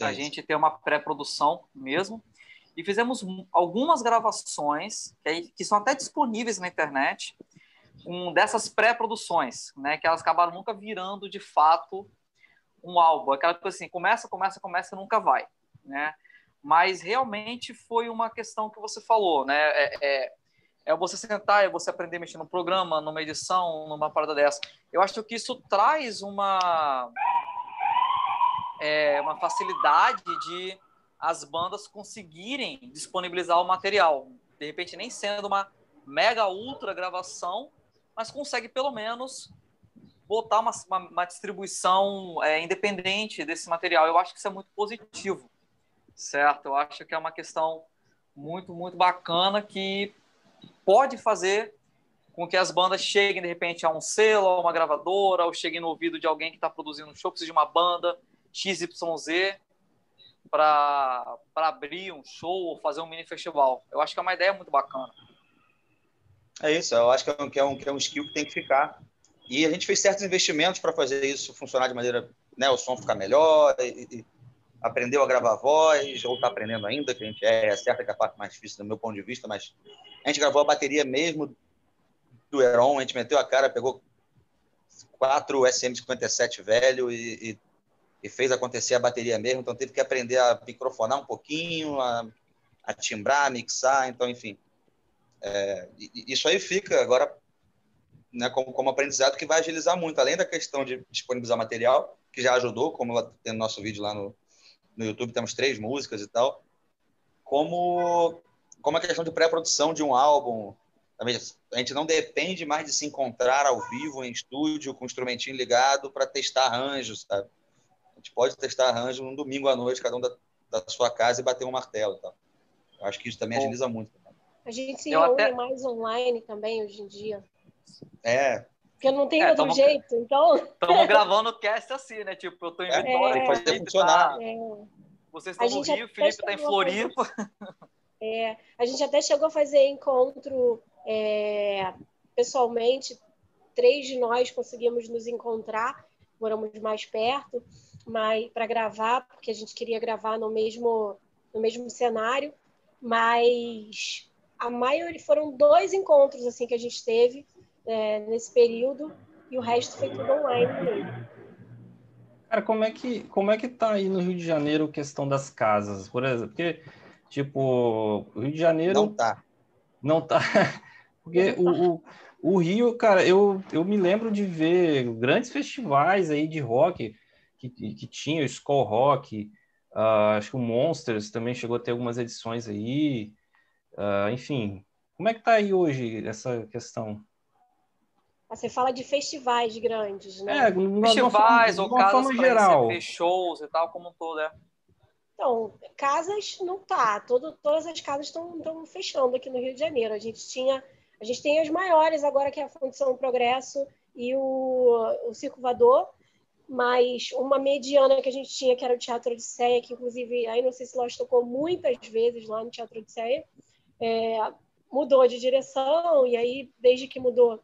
a gente ter uma pré-produção mesmo. E fizemos algumas gravações que, que são até disponíveis na internet, um, dessas pré-produções, né? Que elas acabaram nunca virando de fato um álbum. Aquela coisa assim, começa, começa, começa e nunca vai né? Mas realmente foi uma questão que você falou, né? É, é, é você sentar, é você aprender a mexer num programa, numa edição, numa parada dessa. Eu acho que isso traz uma é, uma facilidade de as bandas conseguirem disponibilizar o material. De repente, nem sendo uma mega ultra gravação, mas consegue pelo menos botar uma, uma, uma distribuição é, independente desse material. Eu acho que isso é muito positivo certo? Eu acho que é uma questão muito, muito bacana que pode fazer com que as bandas cheguem de repente a um selo, a uma gravadora, ou cheguem no ouvido de alguém que está produzindo um show, precisa de uma banda XYZ para abrir um show ou fazer um mini festival. Eu acho que é uma ideia muito bacana. É isso, eu acho que é um, que é um, que é um skill que tem que ficar. E a gente fez certos investimentos para fazer isso funcionar de maneira, né, o som ficar melhor e, e aprendeu a gravar voz, ou está aprendendo ainda, que a gente é, é certa que é a parte mais difícil do meu ponto de vista, mas a gente gravou a bateria mesmo do Heron, a gente meteu a cara, pegou quatro SM57 velho e, e, e, fez acontecer a bateria mesmo, então teve que aprender a microfonar um pouquinho, a, a timbrar, a mixar, então, enfim. É, isso aí fica agora né, como, como aprendizado que vai agilizar muito, além da questão de disponibilizar material, que já ajudou, como tem no nosso vídeo lá no, no YouTube temos três músicas e tal, como, como a questão de pré-produção de um álbum. A gente não depende mais de se encontrar ao vivo, em estúdio, com o instrumentinho ligado para testar arranjos, sabe? A gente pode testar arranjo um domingo à noite, cada um da, da sua casa e bater um martelo. Tá? Eu acho que isso também agiliza muito. A gente se reúne até... mais online também hoje em dia. É, porque não tem é, outro tamo, jeito, então... Estamos gravando o cast assim, né? Tipo, eu tô em é, Vitória, é, fazer funcionar. Tá, é. Vocês estão no Rio, o Felipe está em Floripa. É, a gente até chegou a fazer encontro é, pessoalmente, três de nós conseguimos nos encontrar, moramos mais perto, mas para gravar, porque a gente queria gravar no mesmo, no mesmo cenário, mas a maioria foram dois encontros assim que a gente teve é, nesse período e o resto foi tudo online mesmo. Cara, como é que como é que tá aí no Rio de Janeiro a questão das casas, por exemplo? Porque tipo, o Rio de Janeiro não tá. Não tá. Porque o, o, o, Rio, cara, eu, eu me lembro de ver grandes festivais aí de rock que, que tinha o Skull Rock, uh, acho que o Monsters também chegou a ter algumas edições aí. Uh, enfim, como é que tá aí hoje essa questão? Você fala de festivais grandes, né? É, festivais forma, ou casas geral. shows e tal, como um todo, é. Então, casas não tá. Todo, todas as casas estão fechando aqui no Rio de Janeiro. A gente tinha, a gente tem as maiores agora, que é a Fundição Progresso e o, o Circo Vador, mas uma mediana que a gente tinha, que era o Teatro Odisseia, que inclusive, aí não sei se Lost tocou muitas vezes lá no Teatro Odisseia, é, mudou de direção, e aí, desde que mudou,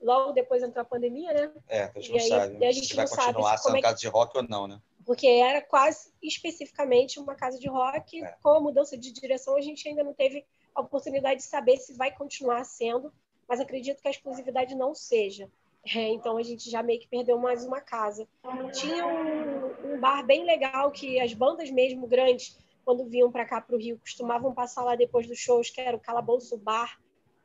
logo depois entrou a pandemia, né? É, a gente não aí, sabe a gente se vai continuar sendo é casa de rock ou não, né? Porque era quase especificamente uma casa de rock, é. com a mudança de direção, a gente ainda não teve a oportunidade de saber se vai continuar sendo, mas acredito que a exclusividade não seja. É, então a gente já meio que perdeu mais uma casa. Tinha um, um bar bem legal que as bandas mesmo grandes quando vinham para cá para o Rio, costumavam passar lá depois dos shows, que era o Calabouço Bar.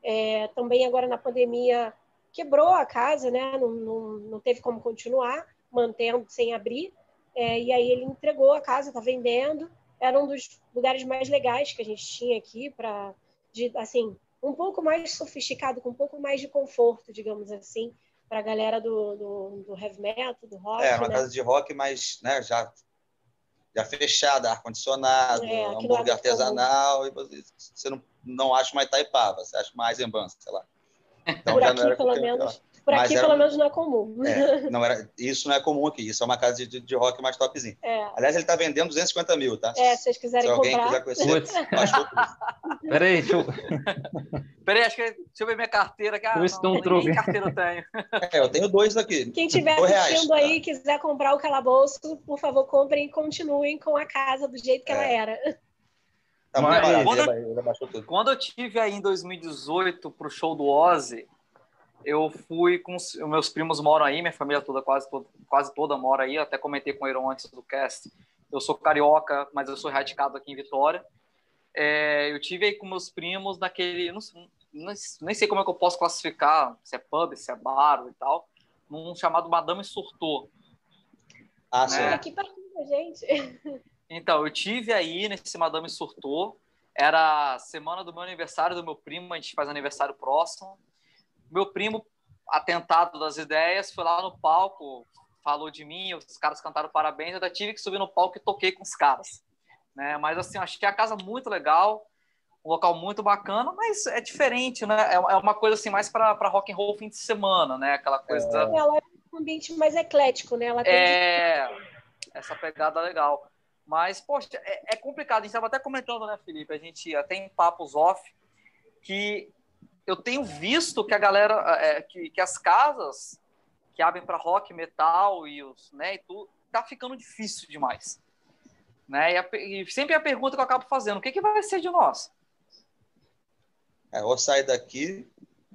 É, também agora na pandemia quebrou a casa, né? Não, não, não teve como continuar mantendo sem abrir. É, e aí ele entregou a casa, está vendendo. Era um dos lugares mais legais que a gente tinha aqui para, assim, um pouco mais sofisticado, com um pouco mais de conforto, digamos assim, para a galera do, do, do, heavy metal, do rock. É, uma né? casa de rock, mas né, já já fechada, ar-condicionado, é, hambúrguer artesanal, e você não, não acha uma Itaipava, você acha mais Zemban, sei lá. Então, Por aqui, pelo menos, por aqui, era, pelo menos, não é comum. É, não era, isso não é comum aqui. Isso é uma casa de, de rock mais topzinho. É. Aliás, ele está vendendo 250 mil, tá? É, se vocês quiserem se alguém comprar. quiser conhecer, Peraí, deixa eu... Peraí, acho que... deixa eu ver minha carteira. Ah, não, não, nem carteira eu tenho. É, eu tenho dois aqui. Quem estiver assistindo reais, aí e tá? quiser comprar o calabouço, por favor, comprem e continuem com a casa do jeito que ela é. era. Tá Mas, quando, eu, quando eu tive aí em 2018 para o show do Ozzy, eu fui com os meus primos moram aí, minha família toda quase toda, quase toda mora aí. até comentei com o Iron antes do cast. Eu sou carioca, mas eu sou radicado aqui em Vitória. É, eu tive aí com meus primos naquele, não, não, nem sei como é que eu posso classificar, se é pub, se é bar e tal, num chamado Madame Surtou. Ah, né? sim. Aqui perto da gente. Então, eu tive aí nesse Madame Surtou. Era semana do meu aniversário do meu primo, a gente faz aniversário próximo meu primo, atentado das ideias, foi lá no palco, falou de mim, os caras cantaram parabéns, eu ainda tive que subir no palco e toquei com os caras. Né? Mas assim, achei a casa muito legal, um local muito bacana, mas é diferente, né? É, é uma coisa assim mais para rock and roll fim de semana, né? Aquela coisa. É. Ela é um ambiente mais eclético, né? Ela é essa pegada legal. Mas, poxa, é, é complicado. A gente estava até comentando, né, Felipe? A gente até em papos off que eu tenho visto que a galera, é, que, que as casas que abrem para rock, metal e os, né, e tudo, tá ficando difícil demais. Né? E, a, e, sempre a pergunta que eu acabo fazendo, o que, que vai ser de nós? É, ou sair daqui,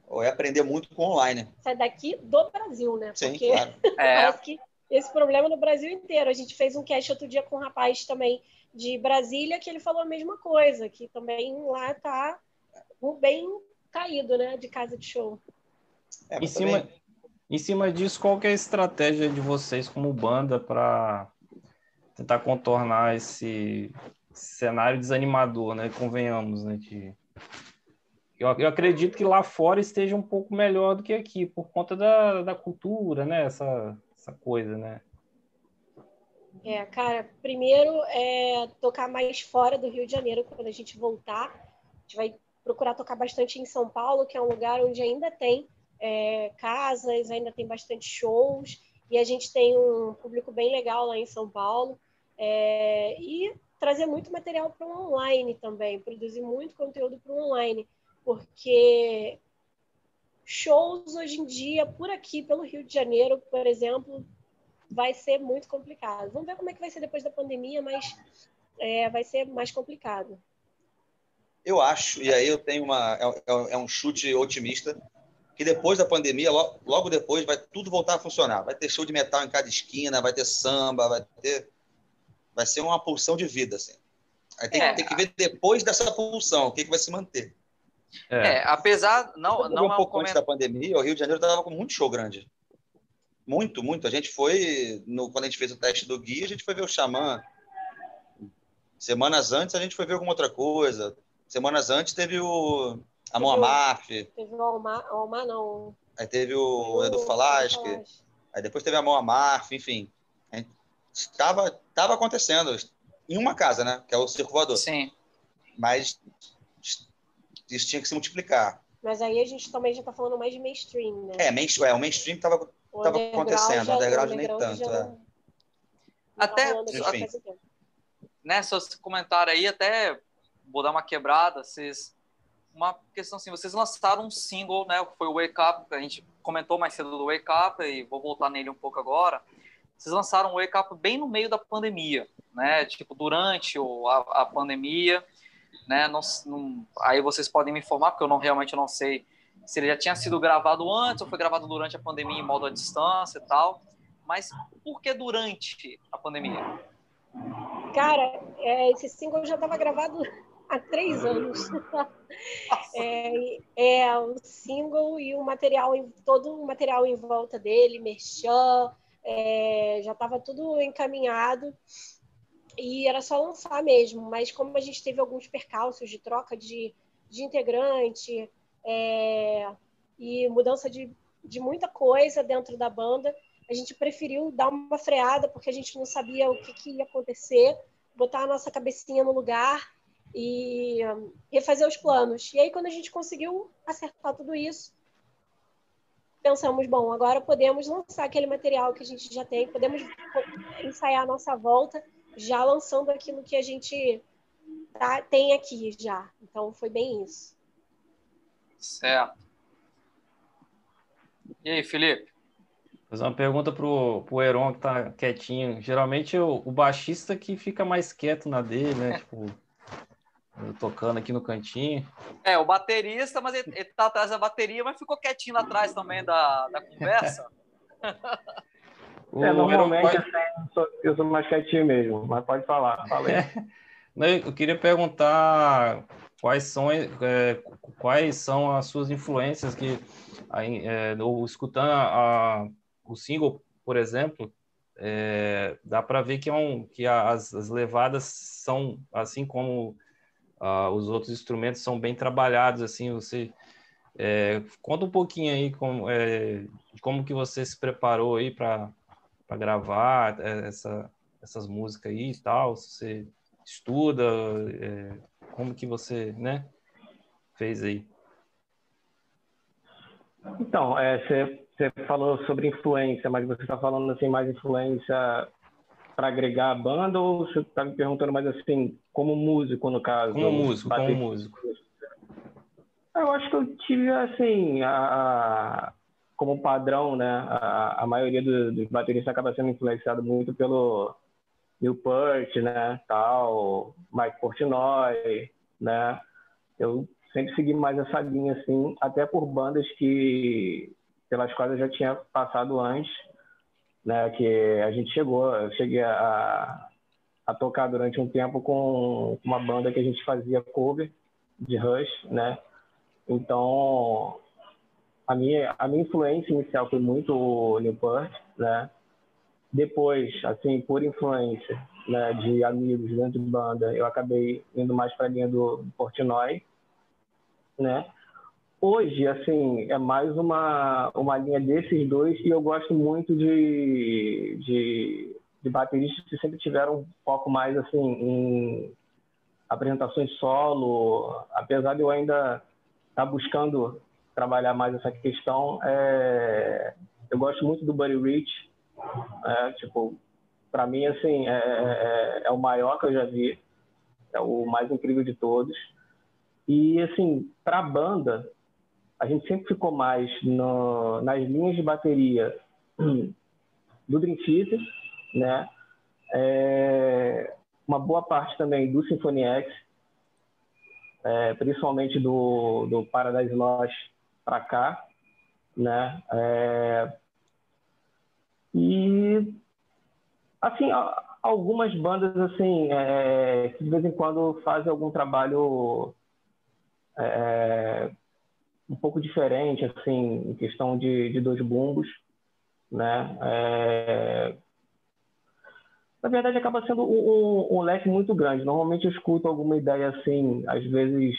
ou é aprender muito com online. Sair daqui do Brasil, né? Sim, Porque claro. é. parece que esse problema no Brasil inteiro. A gente fez um cast outro dia com um rapaz também de Brasília que ele falou a mesma coisa, que também lá tá bem caído, né, de casa de show. É, em, cima, em cima disso, qual que é a estratégia de vocês como banda para tentar contornar esse cenário desanimador, né? Convenhamos, né? De... Eu, eu acredito que lá fora esteja um pouco melhor do que aqui, por conta da, da cultura, né? Essa, essa coisa, né? É, cara, primeiro é tocar mais fora do Rio de Janeiro quando a gente voltar. A gente vai procurar tocar bastante em São Paulo, que é um lugar onde ainda tem é, casas, ainda tem bastante shows, e a gente tem um público bem legal lá em São Paulo. É, e trazer muito material para o online também, produzir muito conteúdo para o online, porque shows hoje em dia, por aqui, pelo Rio de Janeiro, por exemplo, vai ser muito complicado. Vamos ver como é que vai ser depois da pandemia, mas é, vai ser mais complicado. Eu acho, e aí eu tenho uma. É, é, é um chute otimista. que depois da pandemia, logo depois, vai tudo voltar a funcionar. Vai ter show de metal em cada esquina, vai ter samba, vai ter. Vai ser uma pulsão de vida, assim. Aí tem, é. tem que ver depois dessa pulsão, o que, que vai se manter. É, é apesar. Não, não um é pouco antes da pandemia, o Rio de Janeiro estava com muito show grande. Muito, muito. A gente foi, no, quando a gente fez o teste do guia, a gente foi ver o Xamã. Semanas antes, a gente foi ver alguma outra coisa. Semanas antes teve o a Moamaf. Teve o Almar, Almar não. Aí teve o Edu Falasque. Aí depois teve a Moamaf, enfim. Estava, estava acontecendo em uma casa, né? Que é o Circo Voador. Sim. Mas isso tinha que se multiplicar. Mas aí a gente também já está falando mais de mainstream, né? É, mainstream, é o mainstream estava tava acontecendo, o underground nem tanto. É. Não, até, enfim. né, seus comentários aí, até vou dar uma quebrada, vocês uma questão assim, vocês lançaram um single, né, que foi o Wake Up, a gente comentou mais cedo do Wake Up e vou voltar nele um pouco agora. Vocês lançaram o Wake Up bem no meio da pandemia, né, tipo durante a, a pandemia, né, não, não, aí vocês podem me informar, porque eu não realmente não sei se ele já tinha sido gravado antes ou foi gravado durante a pandemia em modo à distância e tal, mas por que durante a pandemia? Cara, é, esse single já estava gravado há três anos. é, é o single e o material, todo o material em volta dele, merchan, é, já estava tudo encaminhado e era só lançar mesmo. Mas como a gente teve alguns percalços de troca de, de integrante é, e mudança de, de muita coisa dentro da banda, a gente preferiu dar uma freada porque a gente não sabia o que, que ia acontecer, botar a nossa cabecinha no lugar e refazer os planos. E aí, quando a gente conseguiu acertar tudo isso, pensamos, bom, agora podemos lançar aquele material que a gente já tem, podemos ensaiar a nossa volta, já lançando aquilo que a gente tá, tem aqui já. Então, foi bem isso. Certo. E aí, Felipe? Vou fazer uma pergunta pro, pro Heron, que tá quietinho. Geralmente o, o baixista que fica mais quieto na dele, né? tipo, tocando aqui no cantinho. É, o baterista, mas ele, ele tá atrás da bateria, mas ficou quietinho lá atrás também da, da conversa. é, normalmente eu, sou, eu sou mais quietinho mesmo, mas pode falar, fala Eu queria perguntar quais são, é, quais são as suas influências que, é, ou escutando a, a, o single, por exemplo, é, dá para ver que, é um, que as, as levadas são, assim como Uh, os outros instrumentos são bem trabalhados, assim, você é, conta um pouquinho aí como, é, como que você se preparou aí para gravar é, essa, essas músicas aí e tal, se você estuda, é, como que você, né, fez aí? Então, é, você, você falou sobre influência, mas você está falando assim mais influência para agregar a banda ou você está me perguntando mais assim, como músico, no caso? Como músico, como músico. Eu acho que eu tive, assim, a como padrão, né? A, a maioria dos, dos bateristas acaba sendo influenciado muito pelo Newport, né? Tal, Mike Portnoy, né? Eu sempre segui mais essa linha, assim, até por bandas que pelas quais eu já tinha passado antes né, que a gente chegou, eu cheguei a, a tocar durante um tempo com uma banda que a gente fazia cover de Rush, né? Então, a minha, a minha influência inicial foi muito o Newport, né? Depois, assim, por influência né, de amigos dentro de banda, eu acabei indo mais para a linha do Portnoy, né? Hoje, assim, é mais uma, uma linha desses dois e eu gosto muito de, de, de bateristas que sempre tiveram um foco mais, assim, em apresentações solo, apesar de eu ainda estar tá buscando trabalhar mais essa questão, é, eu gosto muito do Buddy Rich, é, tipo, para mim, assim, é, é, é, o maior que eu já vi, é o mais incrível de todos. E, assim, para a banda, a gente sempre ficou mais no, nas linhas de bateria do Dream Theater, né? É, uma boa parte também do Symphony X, é, principalmente do, do Paradise Lost para cá, né? É... E assim, algumas bandas assim é, que de vez em quando fazem algum trabalho é, um pouco diferente, assim, em questão de, de dois bumbos, né? É... Na verdade, acaba sendo um, um, um, leque muito grande. Normalmente eu escuto alguma ideia assim, às vezes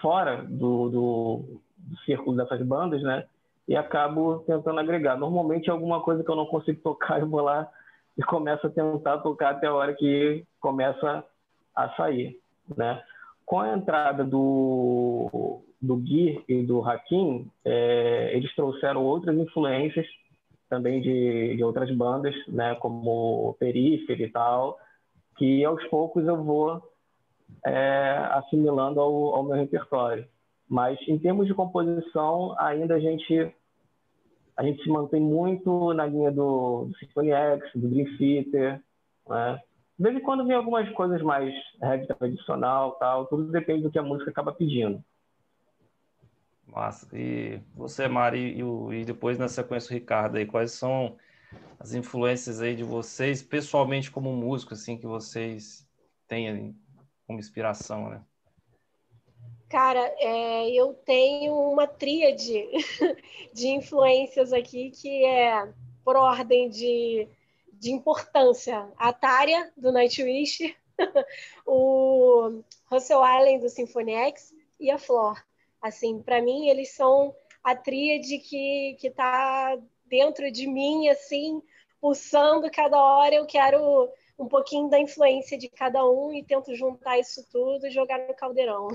fora do, do, do círculo dessas bandas, né? E acabo tentando agregar. Normalmente alguma coisa que eu não consigo tocar, eu vou lá e começo a tentar tocar até a hora que começa a sair, né? Com a entrada do, do Gui e do Hakim, é, eles trouxeram outras influências também de, de outras bandas, né, como Periphery e tal, que aos poucos eu vou é, assimilando ao, ao meu repertório. Mas em termos de composição, ainda a gente a gente se mantém muito na linha do, do Symphony X, do Dream Theater, né? De vez em quando vem algumas coisas mais reggae tradicional, tal, tudo depende do que a música acaba pedindo. Massa. E você, Mari, e, e depois na sequência o Ricardo aí, quais são as influências aí de vocês, pessoalmente como músico, assim, que vocês têm como inspiração, né? Cara, é, eu tenho uma tríade de influências aqui que é por ordem de, de importância. A Tária, do Nightwish, o Russell Allen, do Symphony X, e a Flor. Assim, para mim, eles são a tríade que, que tá dentro de mim, assim, pulsando cada hora. Eu quero um pouquinho da influência de cada um e tento juntar isso tudo e jogar no caldeirão.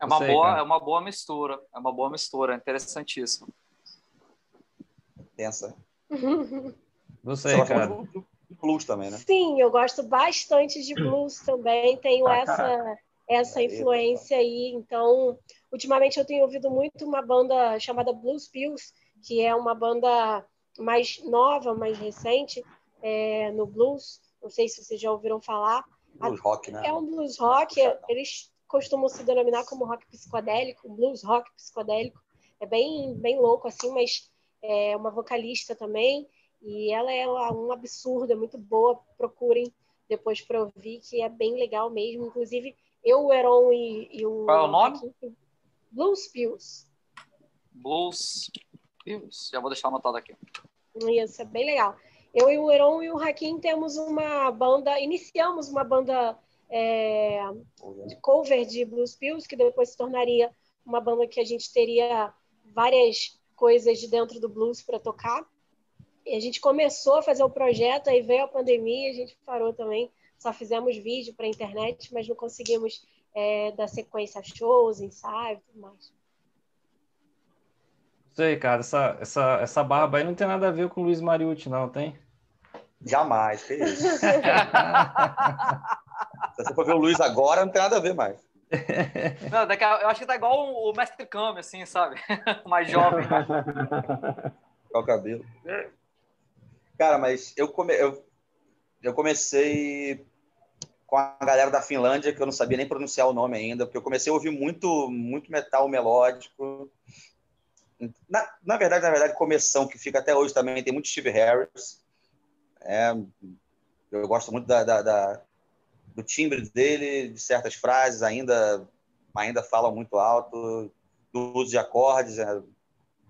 É uma, Sei, boa, é uma boa mistura. É uma boa mistura, interessantíssimo. Pensa. Você, cara. Blues também, né? Sim, eu gosto bastante de blues também. Tenho ah, essa essa influência aí. Então, ultimamente eu tenho ouvido muito uma banda chamada Blues Pills, que é uma banda mais nova, mais recente é, no blues. Não sei se vocês já ouviram falar. Blues rock, né? É um blues rock. Eles costumam se denominar como rock psicodélico, blues rock psicodélico. É bem, bem louco assim, mas é uma vocalista também. E ela é um absurdo, é muito boa. Procurem depois para ouvir, que é bem legal mesmo. Inclusive, eu, o Heron e, e o. Qual é o nome? Blues Pills. Blues Pills. Já vou deixar anotado aqui. Isso, é bem legal. Eu e o Heron e o Hakim temos uma banda, iniciamos uma banda é, de cover de Blues Pills, que depois se tornaria uma banda que a gente teria várias coisas de dentro do blues para tocar. E a gente começou a fazer o projeto, aí veio a pandemia, a gente parou também só fizemos vídeo para a internet, mas não conseguimos é, dar sequência a shows, ensaios e tudo mais. Sei, cara, essa, essa, essa barba aí não tem nada a ver com o Luiz Mariucci, não, tem? Jamais, que isso. Se você for ver o Luiz agora, não tem nada a ver mais. Não, daqui a, eu acho que tá igual o, Mestre Kami, assim, sabe? Mais jovem. Qual o cabelo? Cara, mas eu, come, eu, eu comecei com a galera da Finlândia, que eu não sabia nem pronunciar o nome ainda, porque eu comecei a ouvir muito, muito metal melódico. Na, na verdade, na verdade, Começão, que fica até hoje também, tem muito Steve Harris. É, eu gosto muito da, da, da, do timbre dele, de certas frases, ainda, ainda fala muito alto, do uso de acordes. É,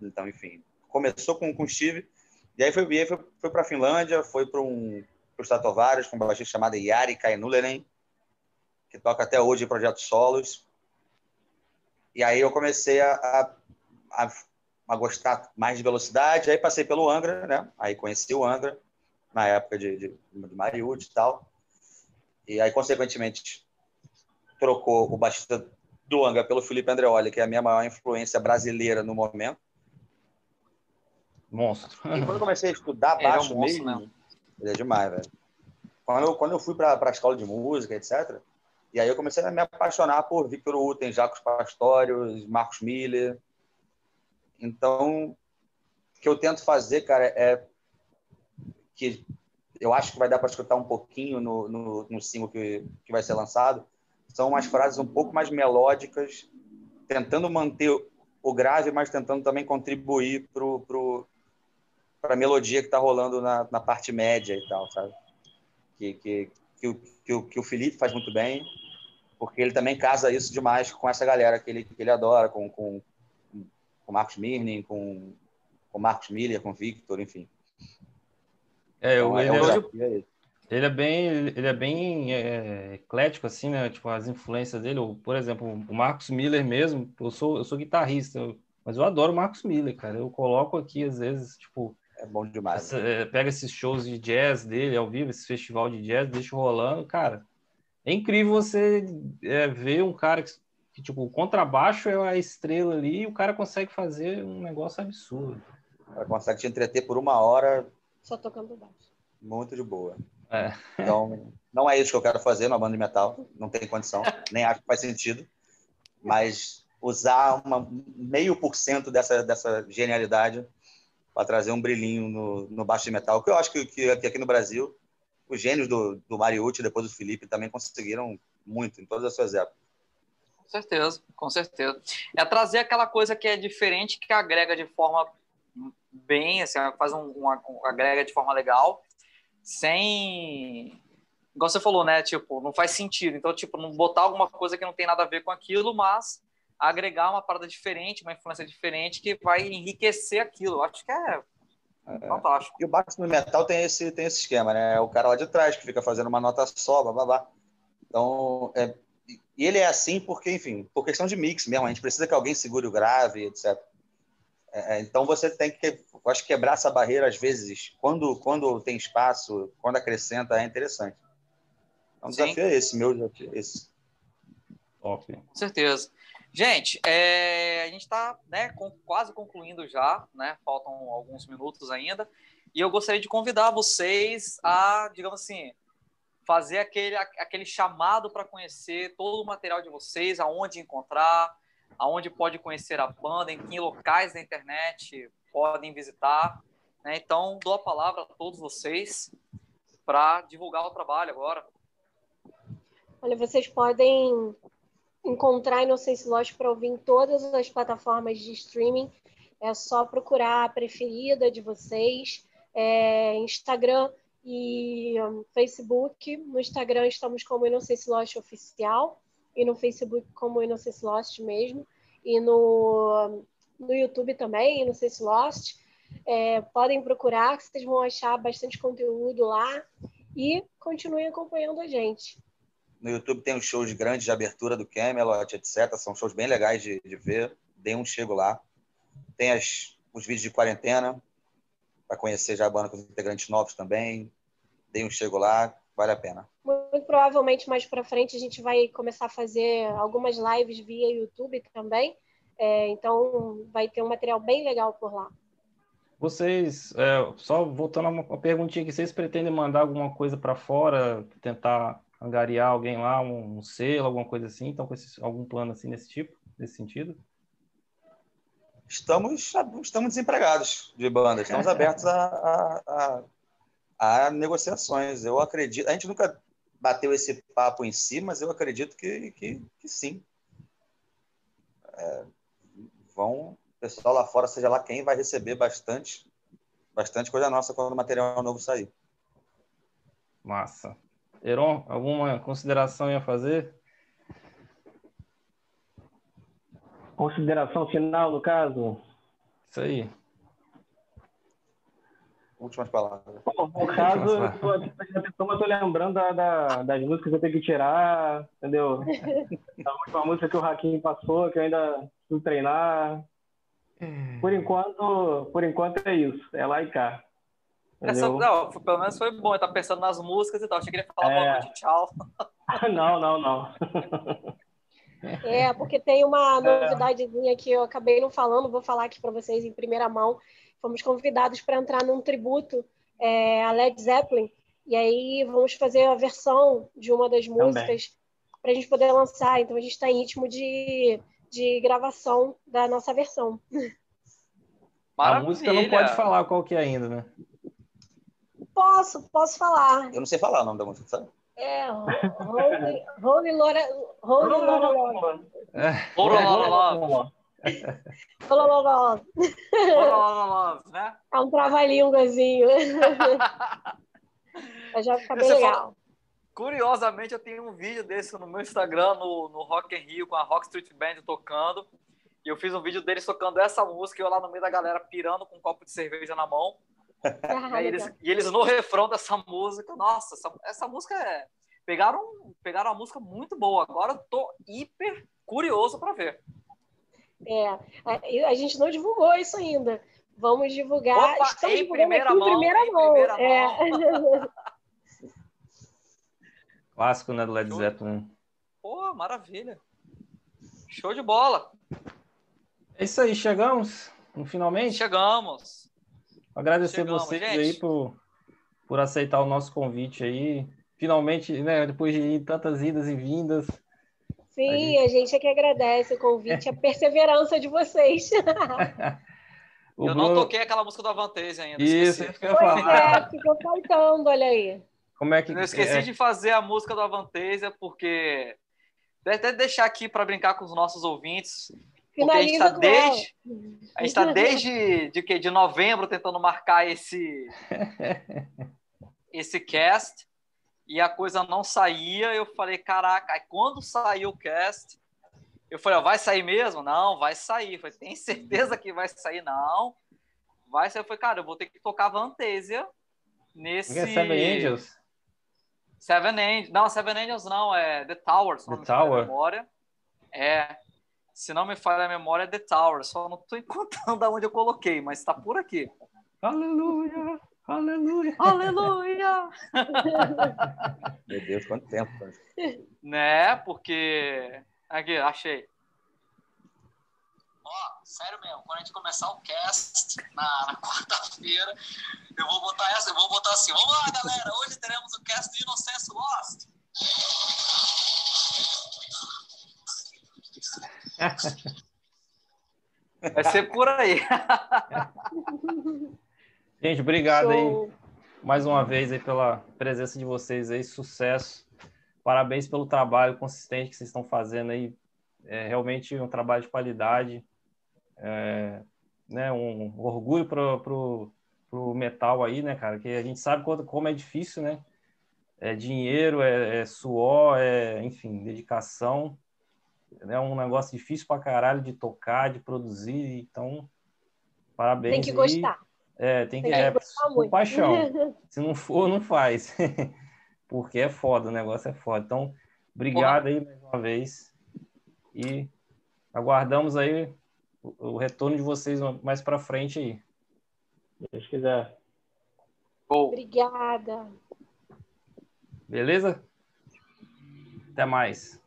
então, enfim, começou com, com Steve, e aí foi, foi, foi para a Finlândia, foi para um os Tatovares, com uma baixista chamada Yari Kainuleren, que toca até hoje em projetos solos. E aí eu comecei a, a, a, gostar mais de velocidade, aí passei pelo Angra, né? Aí conheci o Angra, na época de, de, de Mariúde e tal. E aí, consequentemente, trocou o baixista do Angra pelo Felipe Andreoli, que é a minha maior influência brasileira no momento. Monstro. E quando eu comecei a estudar baixo é um mesmo, mesmo ele é demais, velho. Quando eu, quando eu fui para a escola de música, etc., e aí eu comecei a me apaixonar por Victor Uten, Jacos Pastorius, Marcos Miller. Então, o que eu tento fazer, cara, é que eu acho que vai dar para escutar um pouquinho no, no, no single que, que vai ser lançado, são umas frases um pouco mais melódicas tentando manter o grave, mas tentando também contribuir para pro, a melodia que está rolando na, na parte média e tal, sabe? Que, que, que, o, que, o, que o Felipe faz muito bem, porque ele também casa isso demais com essa galera que ele, que ele adora, com, com, com Marcos Mirnin, com, com Marcos Miller, com Victor, enfim. É, então, ele, é, um é, ele é bem, ele é bem é, eclético, assim, né? Tipo, as influências dele. Por exemplo, o Marcos Miller mesmo, eu sou, eu sou guitarrista, mas eu adoro o Marcos Miller, cara. Eu coloco aqui, às vezes, tipo... É bom demais. Essa, né? pega esses shows de jazz dele ao vivo, esse festival de jazz, deixa rolando, cara. É incrível você é, ver um cara que, que, tipo, o contrabaixo é a estrela ali e o cara consegue fazer um negócio absurdo. O cara consegue te entreter por uma hora. Só tocando baixo. Muito de boa. É. Então, não é isso que eu quero fazer numa banda de metal, não tem condição, nem acho que faz sentido. Mas usar uma, meio por cento dessa, dessa genialidade para trazer um brilhinho no, no baixo de metal, que eu acho que, que aqui no Brasil, os gênios do, do Mariucci, depois do Felipe, também conseguiram muito em todas as suas épocas. Com certeza, com certeza. É trazer aquela coisa que é diferente, que agrega de forma bem, assim, faz um, uma, um agrega de forma legal sem. Igual você falou, né? Tipo, não faz sentido. Então, tipo, não botar alguma coisa que não tem nada a ver com aquilo, mas agregar uma parada diferente, uma influência diferente que vai enriquecer aquilo. Eu acho que é, é. fantástico. E o baixo no metal tem esse, tem esse esquema, né? É o cara lá de trás que fica fazendo uma nota só, blá. Então, é... e ele é assim porque, enfim, por questão de mix mesmo, a gente precisa que alguém segure o grave, etc. É, é, então você tem que, eu acho que quebrar essa barreira às vezes, quando quando tem espaço, quando acrescenta, é interessante. Então, o desafio é esse, meu desafio é esse. Top. Com certeza. Gente, é, a gente está né, com, quase concluindo já, né? Faltam alguns minutos ainda. E eu gostaria de convidar vocês a, digamos assim, fazer aquele, aquele chamado para conhecer todo o material de vocês, aonde encontrar, aonde pode conhecer a banda, em que locais da internet podem visitar. Né? Então, dou a palavra a todos vocês para divulgar o trabalho agora. Olha, vocês podem encontrar Inocência Lost para ouvir em todas as plataformas de streaming. É só procurar a preferida de vocês, é, Instagram e um, Facebook. No Instagram estamos como Inocência Lost Oficial e no Facebook como Innocence Lost mesmo, e no, no YouTube também, Innocence Lost. É, podem procurar, vocês vão achar bastante conteúdo lá e continuem acompanhando a gente. No YouTube tem os shows grandes de abertura do Camelot, etc. São shows bem legais de, de ver. Dê um chego lá. Tem as, os vídeos de quarentena, para conhecer já a banda com os integrantes novos também. Dê um chego lá vale a pena. Muito provavelmente mais para frente a gente vai começar a fazer algumas lives via YouTube também. É, então vai ter um material bem legal por lá. Vocês, é, só voltando a uma perguntinha que vocês pretendem mandar alguma coisa para fora, tentar angariar alguém lá, um, um, selo, alguma coisa assim? Então, com esse, algum plano assim nesse tipo, nesse sentido? Estamos, estamos desempregados de banda, estamos abertos a, a, a a negociações. Eu acredito. A gente nunca bateu esse papo em si, mas eu acredito que, que, que sim. É, vão, o pessoal lá fora, seja lá quem, vai receber bastante, bastante coisa nossa quando o material novo sair. Massa. Heron, alguma consideração ia fazer? Consideração final, no caso? Isso aí últimas palavras. Bom, no caso, eu atenção, mas estou lembrando da, da, das músicas que eu tenho que tirar, entendeu? A última música que o Raquinho passou, que eu ainda preciso treinar. Por enquanto, por enquanto é isso, é lá e cá. Essa, não, pelo menos foi bom, tá pensando nas músicas e tal. Achei que ele ia falar é... boa noite, tchau. não, não, não. É, porque tem uma novidadezinha que eu acabei não falando, vou falar aqui para vocês em primeira mão, fomos convidados para entrar num tributo é, a Led Zeppelin. E aí vamos fazer a versão de uma das músicas para a gente poder lançar. Então a gente está em ritmo de, de gravação da nossa versão. Maravilha. A música não pode falar qual que é ainda, né? Posso, posso falar. Eu não sei falar o nome da música, sabe? É, Holy, Holy Lora, Holy Lora, Love. Love. né? É um trava-línguazinho. Mas já fica bem legal. Fala... Curiosamente, eu tenho um vídeo desse no meu Instagram, no, no Rock in Rio, com a Rock Street Band tocando. E eu fiz um vídeo deles tocando essa música e eu lá no meio da galera pirando com um copo de cerveja na mão. Ah, e, eles, e, eles, no refrão dessa música, nossa, essa, essa música é. Pegaram, pegaram uma música muito boa. Agora eu tô hiper curioso para ver. É, a, a, gente não divulgou isso ainda. Vamos divulgar. Opa, Estamos em primeira mão. Em primeira mão. Primeira é. mão. Clássico, né, do Led Zeppelin. Pô, maravilha. Show de bola. É isso aí, chegamos finalmente. Chegamos. Agradecer chegamos, vocês gente. aí por, por aceitar o nosso convite aí. Finalmente, né, depois de tantas idas e vindas. Sim, a gente, a gente é que agradece o convite, a perseverança de vocês. eu Bruno... não toquei aquela música do Avantese ainda. Isso, isso que eu ia falar. É, ficou faltando, olha aí. Como é que... Eu esqueci é? de fazer a música do Avantasia, porque. Até deixar aqui para brincar com os nossos ouvintes. Porque a gente está desde, a gente tá desde de, que, de novembro tentando marcar esse, esse cast e a coisa não saía. Eu falei, caraca, aí quando saiu o cast, eu falei, ó, vai sair mesmo? Não, vai sair. Eu falei, tem certeza que vai sair? Não, vai sair. Eu falei, cara, eu vou ter que tocar Vantasia nesse. É Seven Angels? Seven Angels. Não, Seven Angels não, é The Tower, se não The me Tower. memória. É. Se não me falha a memória, é The Tower. Só não estou encontrando aonde eu coloquei, mas está por aqui. Aleluia! Aleluia! Aleluia! Meu Deus, quanto tempo. Né? Porque. Aqui, achei. Ó, sério mesmo, quando a gente começar o cast na, na quarta-feira, eu vou botar essa, eu vou botar assim, vamos lá, galera, hoje teremos o cast de Inocêncio Lost. Vai ser por aí. Gente, obrigado Show. aí mais uma vez aí pela presença de vocês aí, sucesso. Parabéns pelo trabalho consistente que vocês estão fazendo aí. É realmente um trabalho de qualidade é, né, um orgulho para pro, pro metal aí, né, cara? Que a gente sabe quanto, como é difícil, né? É dinheiro, é, é suor, é, enfim, dedicação. É um negócio difícil para caralho de tocar, de produzir. Então, parabéns. Tem que gostar. É, tem que, tem é, com paixão. Se não for, não faz. Porque é foda, o negócio é foda. Então, obrigado aí mais uma vez. E aguardamos aí o retorno de vocês mais para frente aí. Se Deus quiser. Obrigada. Beleza? Até mais.